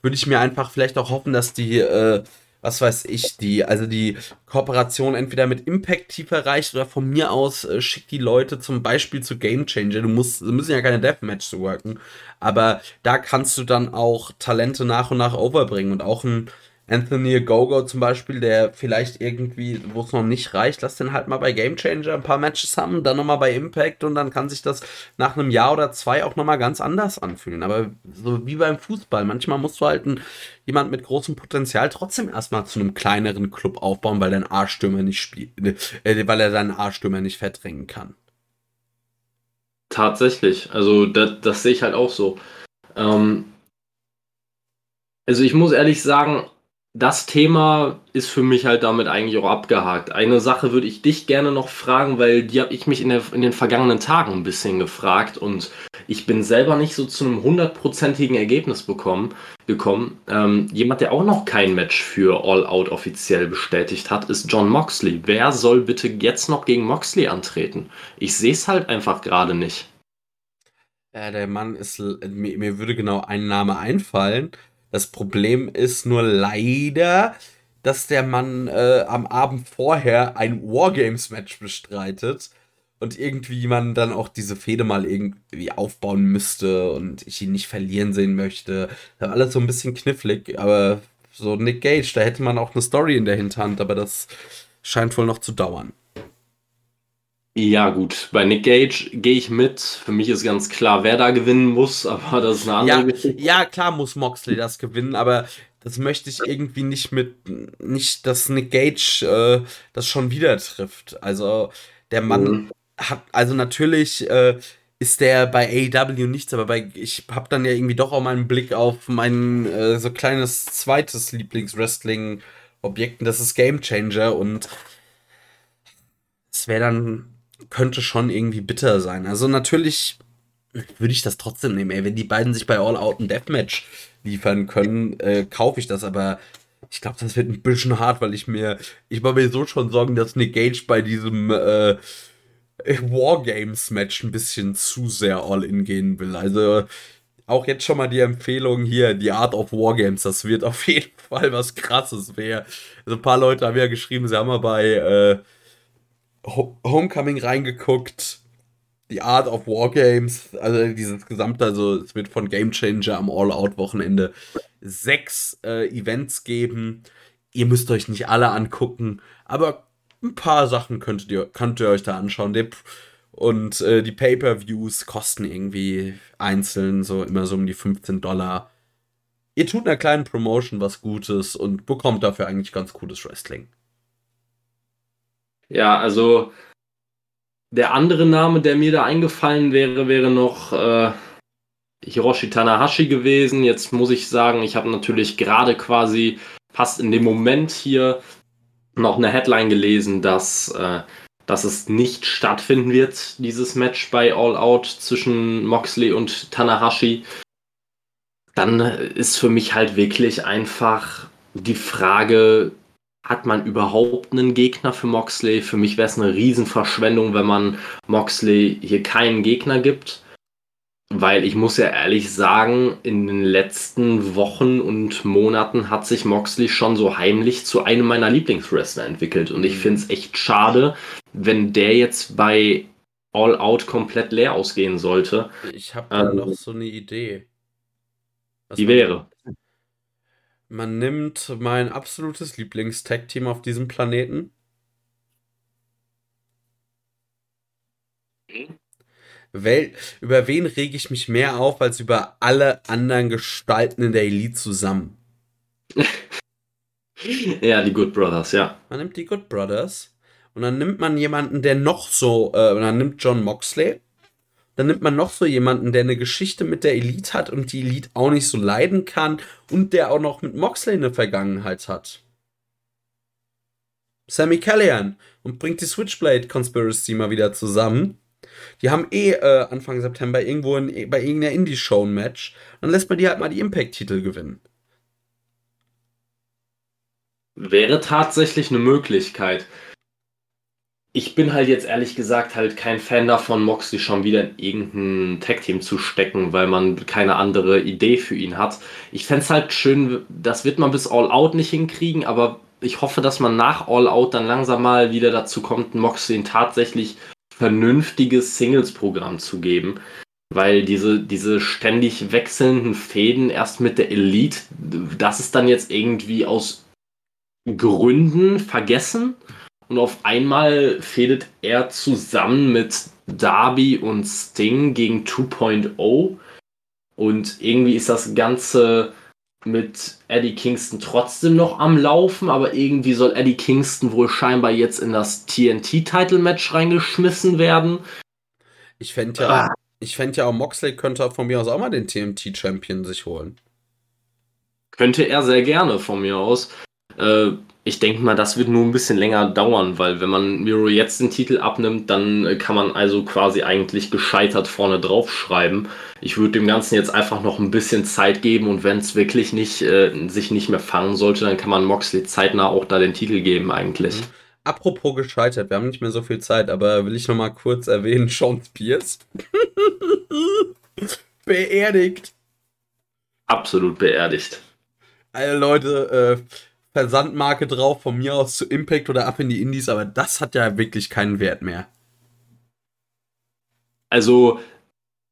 würde ich mir einfach vielleicht auch hoffen, dass die äh, was weiß ich, die, also die Kooperation entweder mit Impact tiefer reicht oder von mir aus äh, schickt die Leute zum Beispiel zu Game Changer. Du musst, müssen ja keine Deathmatch worken, aber da kannst du dann auch Talente nach und nach overbringen und auch ein Anthony Gogo zum Beispiel, der vielleicht irgendwie, wo es noch nicht reicht, lass den halt mal bei Game Changer ein paar Matches haben, dann nochmal bei Impact und dann kann sich das nach einem Jahr oder zwei auch nochmal ganz anders anfühlen. Aber so wie beim Fußball, manchmal musst du halt ein, jemand mit großem Potenzial trotzdem erstmal zu einem kleineren Club aufbauen, weil dein A-Stürmer nicht spielt, äh, weil er seinen A-Stürmer nicht verdrängen kann. Tatsächlich, also das, das sehe ich halt auch so. Ähm, also ich muss ehrlich sagen, das Thema ist für mich halt damit eigentlich auch abgehakt. Eine Sache würde ich dich gerne noch fragen, weil die habe ich mich in, der, in, den vergangenen Tagen ein bisschen gefragt und ich bin selber nicht so zu einem hundertprozentigen Ergebnis bekommen, gekommen. Ähm, jemand, der auch noch kein Match für All Out offiziell bestätigt hat, ist John Moxley. Wer soll bitte jetzt noch gegen Moxley antreten? Ich sehe es halt einfach gerade nicht. Ja, der Mann ist, mir, mir würde genau ein Name einfallen. Das Problem ist nur leider, dass der Mann äh, am Abend vorher ein Wargames-Match bestreitet und irgendwie man dann auch diese Fehde mal irgendwie aufbauen müsste und ich ihn nicht verlieren sehen möchte. Das ist alles so ein bisschen knifflig, aber so Nick Gage, da hätte man auch eine Story in der Hinterhand, aber das scheint wohl noch zu dauern. Ja, gut. Bei Nick Gage gehe ich mit. Für mich ist ganz klar, wer da gewinnen muss, aber das ist eine andere ja, Geschichte. Ja, klar muss Moxley das gewinnen, aber das möchte ich irgendwie nicht mit, nicht, dass Nick Gage äh, das schon wieder trifft. Also, der Mann mhm. hat, also natürlich äh, ist der bei AEW nichts, aber bei, ich habe dann ja irgendwie doch auch mal einen Blick auf mein äh, so kleines zweites Lieblingswrestling-Objekt, das ist Game Changer und es wäre dann könnte schon irgendwie bitter sein. Also natürlich würde ich das trotzdem nehmen. Ey, wenn die beiden sich bei All Out ein Deathmatch liefern können, äh, kaufe ich das. Aber ich glaube, das wird ein bisschen hart, weil ich mir, ich mache mir so schon Sorgen, dass Nick Gage bei diesem äh, Wargames-Match ein bisschen zu sehr All-In gehen will. Also auch jetzt schon mal die Empfehlung hier, die Art of Wargames, das wird auf jeden Fall was krasses. Wer, also ein paar Leute haben ja geschrieben, sie haben mal bei äh, Homecoming reingeguckt, die Art of Wargames, also dieses gesamte, also es wird von Game Changer am All-Out-Wochenende sechs äh, Events geben. Ihr müsst euch nicht alle angucken, aber ein paar Sachen könntet ihr, könnt ihr euch da anschauen. Und äh, die Pay-Per-Views kosten irgendwie einzeln so immer so um die 15 Dollar. Ihr tut einer kleinen Promotion was Gutes und bekommt dafür eigentlich ganz cooles Wrestling. Ja, also der andere Name, der mir da eingefallen wäre, wäre noch äh, Hiroshi Tanahashi gewesen. Jetzt muss ich sagen, ich habe natürlich gerade quasi fast in dem Moment hier noch eine Headline gelesen, dass, äh, dass es nicht stattfinden wird, dieses Match bei All Out zwischen Moxley und Tanahashi. dann ist für mich halt wirklich einfach die Frage, hat man überhaupt einen Gegner für Moxley? Für mich wäre es eine Riesenverschwendung, wenn man Moxley hier keinen Gegner gibt. Weil ich muss ja ehrlich sagen, in den letzten Wochen und Monaten hat sich Moxley schon so heimlich zu einem meiner Lieblingswrestler entwickelt. Und ich mhm. finde es echt schade, wenn der jetzt bei All Out komplett leer ausgehen sollte. Ich habe da ähm, noch so eine Idee. Was die wäre. Man nimmt mein absolutes Lieblings-Tag-Team auf diesem Planeten. Mhm. Wel über wen rege ich mich mehr auf als über alle anderen Gestalten in der Elite zusammen? ja, die Good Brothers, ja. Man nimmt die Good Brothers und dann nimmt man jemanden, der noch so, äh, dann nimmt John Moxley, dann nimmt man noch so jemanden, der eine Geschichte mit der Elite hat und die Elite auch nicht so leiden kann und der auch noch mit Moxley eine Vergangenheit hat. Sammy Callahan und bringt die Switchblade Conspiracy mal wieder zusammen. Die haben eh äh, Anfang September irgendwo in, bei irgendeiner Indie-Show ein Match. Dann lässt man die halt mal die Impact-Titel gewinnen. Wäre tatsächlich eine Möglichkeit. Ich bin halt jetzt ehrlich gesagt halt kein Fan davon, Moxley schon wieder in irgendein Tag-Team zu stecken, weil man keine andere Idee für ihn hat. Ich fände es halt schön, das wird man bis All Out nicht hinkriegen, aber ich hoffe, dass man nach All Out dann langsam mal wieder dazu kommt, Moxley tatsächlich vernünftiges Singles-Programm zu geben. Weil diese, diese ständig wechselnden Fäden erst mit der Elite, das ist dann jetzt irgendwie aus Gründen vergessen. Und auf einmal fädet er zusammen mit Darby und Sting gegen 2.0. Und irgendwie ist das Ganze mit Eddie Kingston trotzdem noch am Laufen, aber irgendwie soll Eddie Kingston wohl scheinbar jetzt in das TNT-Title-Match reingeschmissen werden. Ich fände ja, ah. ich fänd ja auch, Moxley könnte von mir aus auch mal den TNT-Champion sich holen. Könnte er sehr gerne von mir aus. Äh, ich denke mal, das wird nur ein bisschen länger dauern, weil wenn man Miro jetzt den Titel abnimmt, dann kann man also quasi eigentlich gescheitert vorne drauf schreiben. Ich würde dem Ganzen jetzt einfach noch ein bisschen Zeit geben und wenn es wirklich nicht, äh, sich nicht mehr fangen sollte, dann kann man Moxley zeitnah auch da den Titel geben eigentlich. Mhm. Apropos gescheitert, wir haben nicht mehr so viel Zeit, aber will ich noch mal kurz erwähnen, Sean Spears. beerdigt. Absolut beerdigt. Alle Leute, äh, Versandmarke drauf, von mir aus zu Impact oder ab in die Indies, aber das hat ja wirklich keinen Wert mehr. Also,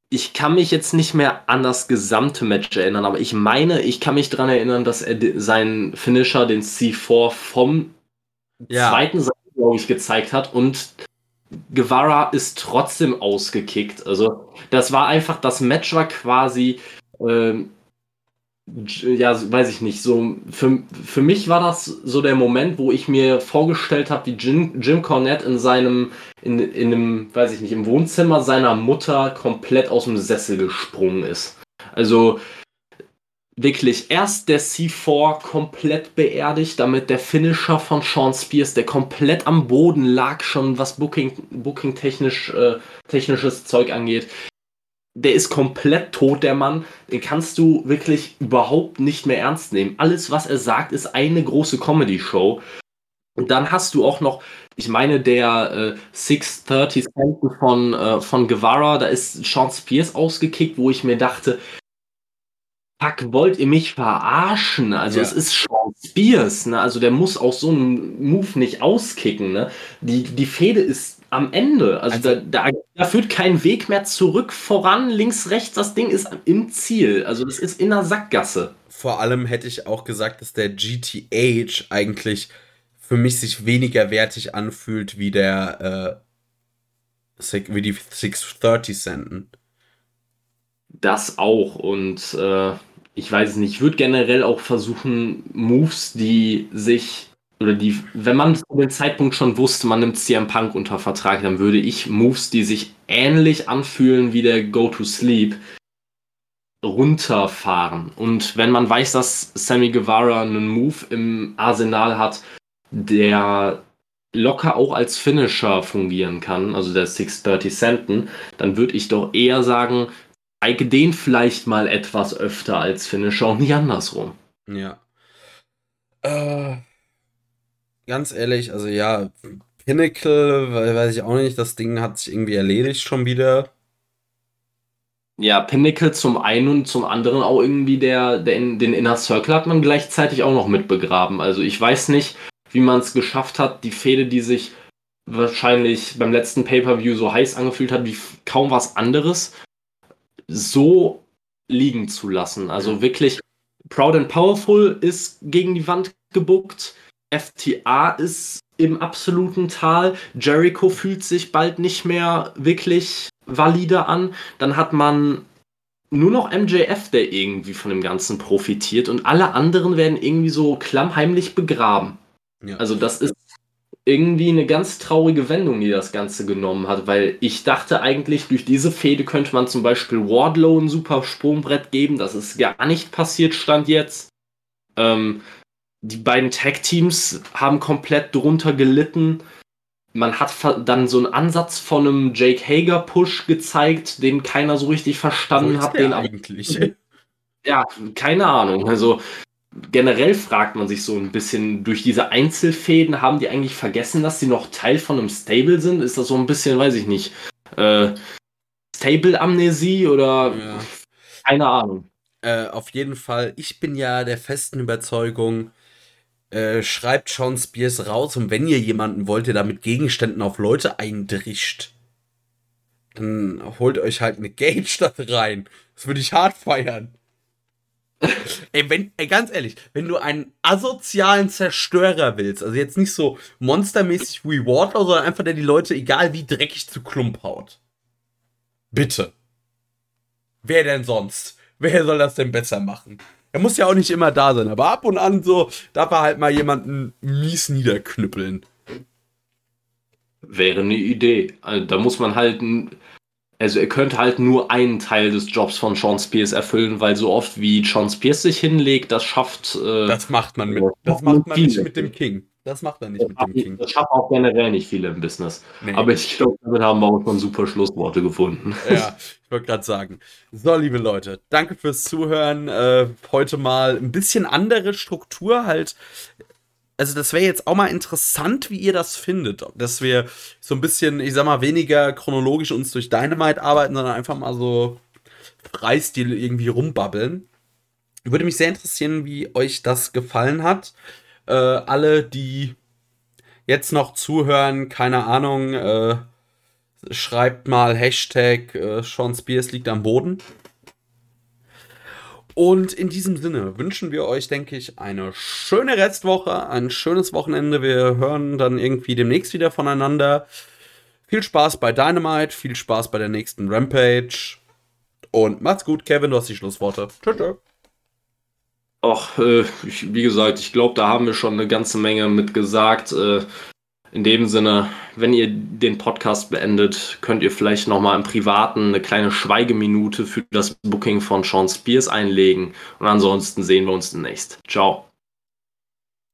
ich kann mich jetzt nicht mehr an das gesamte Match erinnern, aber ich meine, ich kann mich daran erinnern, dass er seinen Finisher, den C4, vom ja. zweiten Seite, glaube ich, gezeigt hat und Guevara ist trotzdem ausgekickt. Also, das war einfach, das Match war quasi. Ähm, ja, weiß ich nicht, so für, für mich war das so der Moment, wo ich mir vorgestellt habe, wie Jim, Jim Cornette in seinem, in, in einem, weiß ich nicht, im Wohnzimmer seiner Mutter komplett aus dem Sessel gesprungen ist. Also wirklich erst der C4 komplett beerdigt, damit der Finisher von Sean Spears, der komplett am Boden lag, schon was Booking, Booking technisch, äh, technisches Zeug angeht, der ist komplett tot, der Mann. Den kannst du wirklich überhaupt nicht mehr ernst nehmen. Alles, was er sagt, ist eine große Comedy-Show. Und dann hast du auch noch, ich meine, der äh, 630 Cent von, äh, von Guevara, da ist Sean Spears ausgekickt, wo ich mir dachte, Fuck, wollt ihr mich verarschen? Also ja. es ist Sean Spears, ne? Also der muss auch so einen Move nicht auskicken, ne? Die, die Fehde ist am Ende. Also, also da, da, da, führt kein Weg mehr zurück, voran, links, rechts. Das Ding ist im Ziel. Also das ist in der Sackgasse. Vor allem hätte ich auch gesagt, dass der GTH eigentlich für mich sich weniger wertig anfühlt wie der äh, wie die 630 Centen. Das auch und äh, ich weiß es nicht, ich würde generell auch versuchen, Moves, die sich, oder die, wenn man zu dem Zeitpunkt schon wusste, man nimmt CM Punk unter Vertrag, dann würde ich Moves, die sich ähnlich anfühlen wie der Go to Sleep, runterfahren. Und wenn man weiß, dass Sammy Guevara einen Move im Arsenal hat, der locker auch als Finisher fungieren kann, also der 630 Centen, dann würde ich doch eher sagen, zeige den vielleicht mal etwas öfter als Finisher und nicht andersrum. Ja. Äh, ganz ehrlich, also ja, Pinnacle, weiß ich auch nicht, das Ding hat sich irgendwie erledigt schon wieder. Ja, Pinnacle zum einen und zum anderen auch irgendwie der, der in, den Inner Circle hat man gleichzeitig auch noch mit begraben. Also ich weiß nicht, wie man es geschafft hat, die Fehde, die sich wahrscheinlich beim letzten Pay-Per-View so heiß angefühlt hat wie kaum was anderes, so liegen zu lassen. Also wirklich, Proud and Powerful ist gegen die Wand gebuckt. FTA ist im absoluten Tal. Jericho fühlt sich bald nicht mehr wirklich valide an. Dann hat man nur noch MJF, der irgendwie von dem Ganzen profitiert und alle anderen werden irgendwie so klammheimlich begraben. Ja. Also das ist irgendwie eine ganz traurige Wendung, die das Ganze genommen hat, weil ich dachte eigentlich, durch diese Fehde könnte man zum Beispiel Wardlow ein super Sprungbrett geben. Das ist gar nicht passiert, stand jetzt. Ähm, die beiden Tag-Teams haben komplett drunter gelitten. Man hat dann so einen Ansatz von einem Jake Hager-Push gezeigt, den keiner so richtig verstanden hat. Den eigentlich. Ja, keine Ahnung. Also generell fragt man sich so ein bisschen, durch diese Einzelfäden haben die eigentlich vergessen, dass sie noch Teil von einem Stable sind? Ist das so ein bisschen, weiß ich nicht, äh, Stable-Amnesie oder ja. keine Ahnung. Äh, auf jeden Fall, ich bin ja der festen Überzeugung, äh, schreibt Sean Spears raus und wenn ihr jemanden wollt, der da mit Gegenständen auf Leute eindrischt, dann holt euch halt eine Gage da rein. Das würde ich hart feiern. ey, wenn, ey, ganz ehrlich, wenn du einen asozialen Zerstörer willst, also jetzt nicht so monstermäßig wie Wardlow, sondern einfach der die Leute, egal wie dreckig, zu Klump haut. Bitte. Wer denn sonst? Wer soll das denn besser machen? Er muss ja auch nicht immer da sein, aber ab und an so darf er halt mal jemanden mies niederknüppeln. Wäre eine Idee. Also, da muss man halt also er könnte halt nur einen Teil des Jobs von Sean Spears erfüllen, weil so oft wie Sean Spears sich hinlegt, das schafft. Äh, das macht man mit. Das macht man nicht mit dem King. Das macht man nicht mit dem King. Das schafft auch generell nicht viele im Business. Nee. Aber ich glaube, damit haben wir auch schon super Schlussworte gefunden. Ja, ich wollte gerade sagen. So, liebe Leute, danke fürs Zuhören. Äh, heute mal ein bisschen andere Struktur, halt also das wäre jetzt auch mal interessant, wie ihr das findet. Dass wir so ein bisschen, ich sag mal, weniger chronologisch uns durch Dynamite arbeiten, sondern einfach mal so Freistil irgendwie rumbabbeln. Würde mich sehr interessieren, wie euch das gefallen hat. Äh, alle, die jetzt noch zuhören, keine Ahnung, äh, schreibt mal Hashtag äh, Sean Spears liegt am Boden. Und in diesem Sinne wünschen wir euch, denke ich, eine schöne Restwoche, ein schönes Wochenende. Wir hören dann irgendwie demnächst wieder voneinander. Viel Spaß bei Dynamite, viel Spaß bei der nächsten Rampage. Und macht's gut, Kevin, du hast die Schlussworte. Tschüss. tschö. Ach, äh, wie gesagt, ich glaube, da haben wir schon eine ganze Menge mit gesagt. Äh, in dem Sinne, wenn ihr den Podcast beendet, könnt ihr vielleicht nochmal im Privaten eine kleine Schweigeminute für das Booking von Sean Spears einlegen. Und ansonsten sehen wir uns demnächst. Ciao.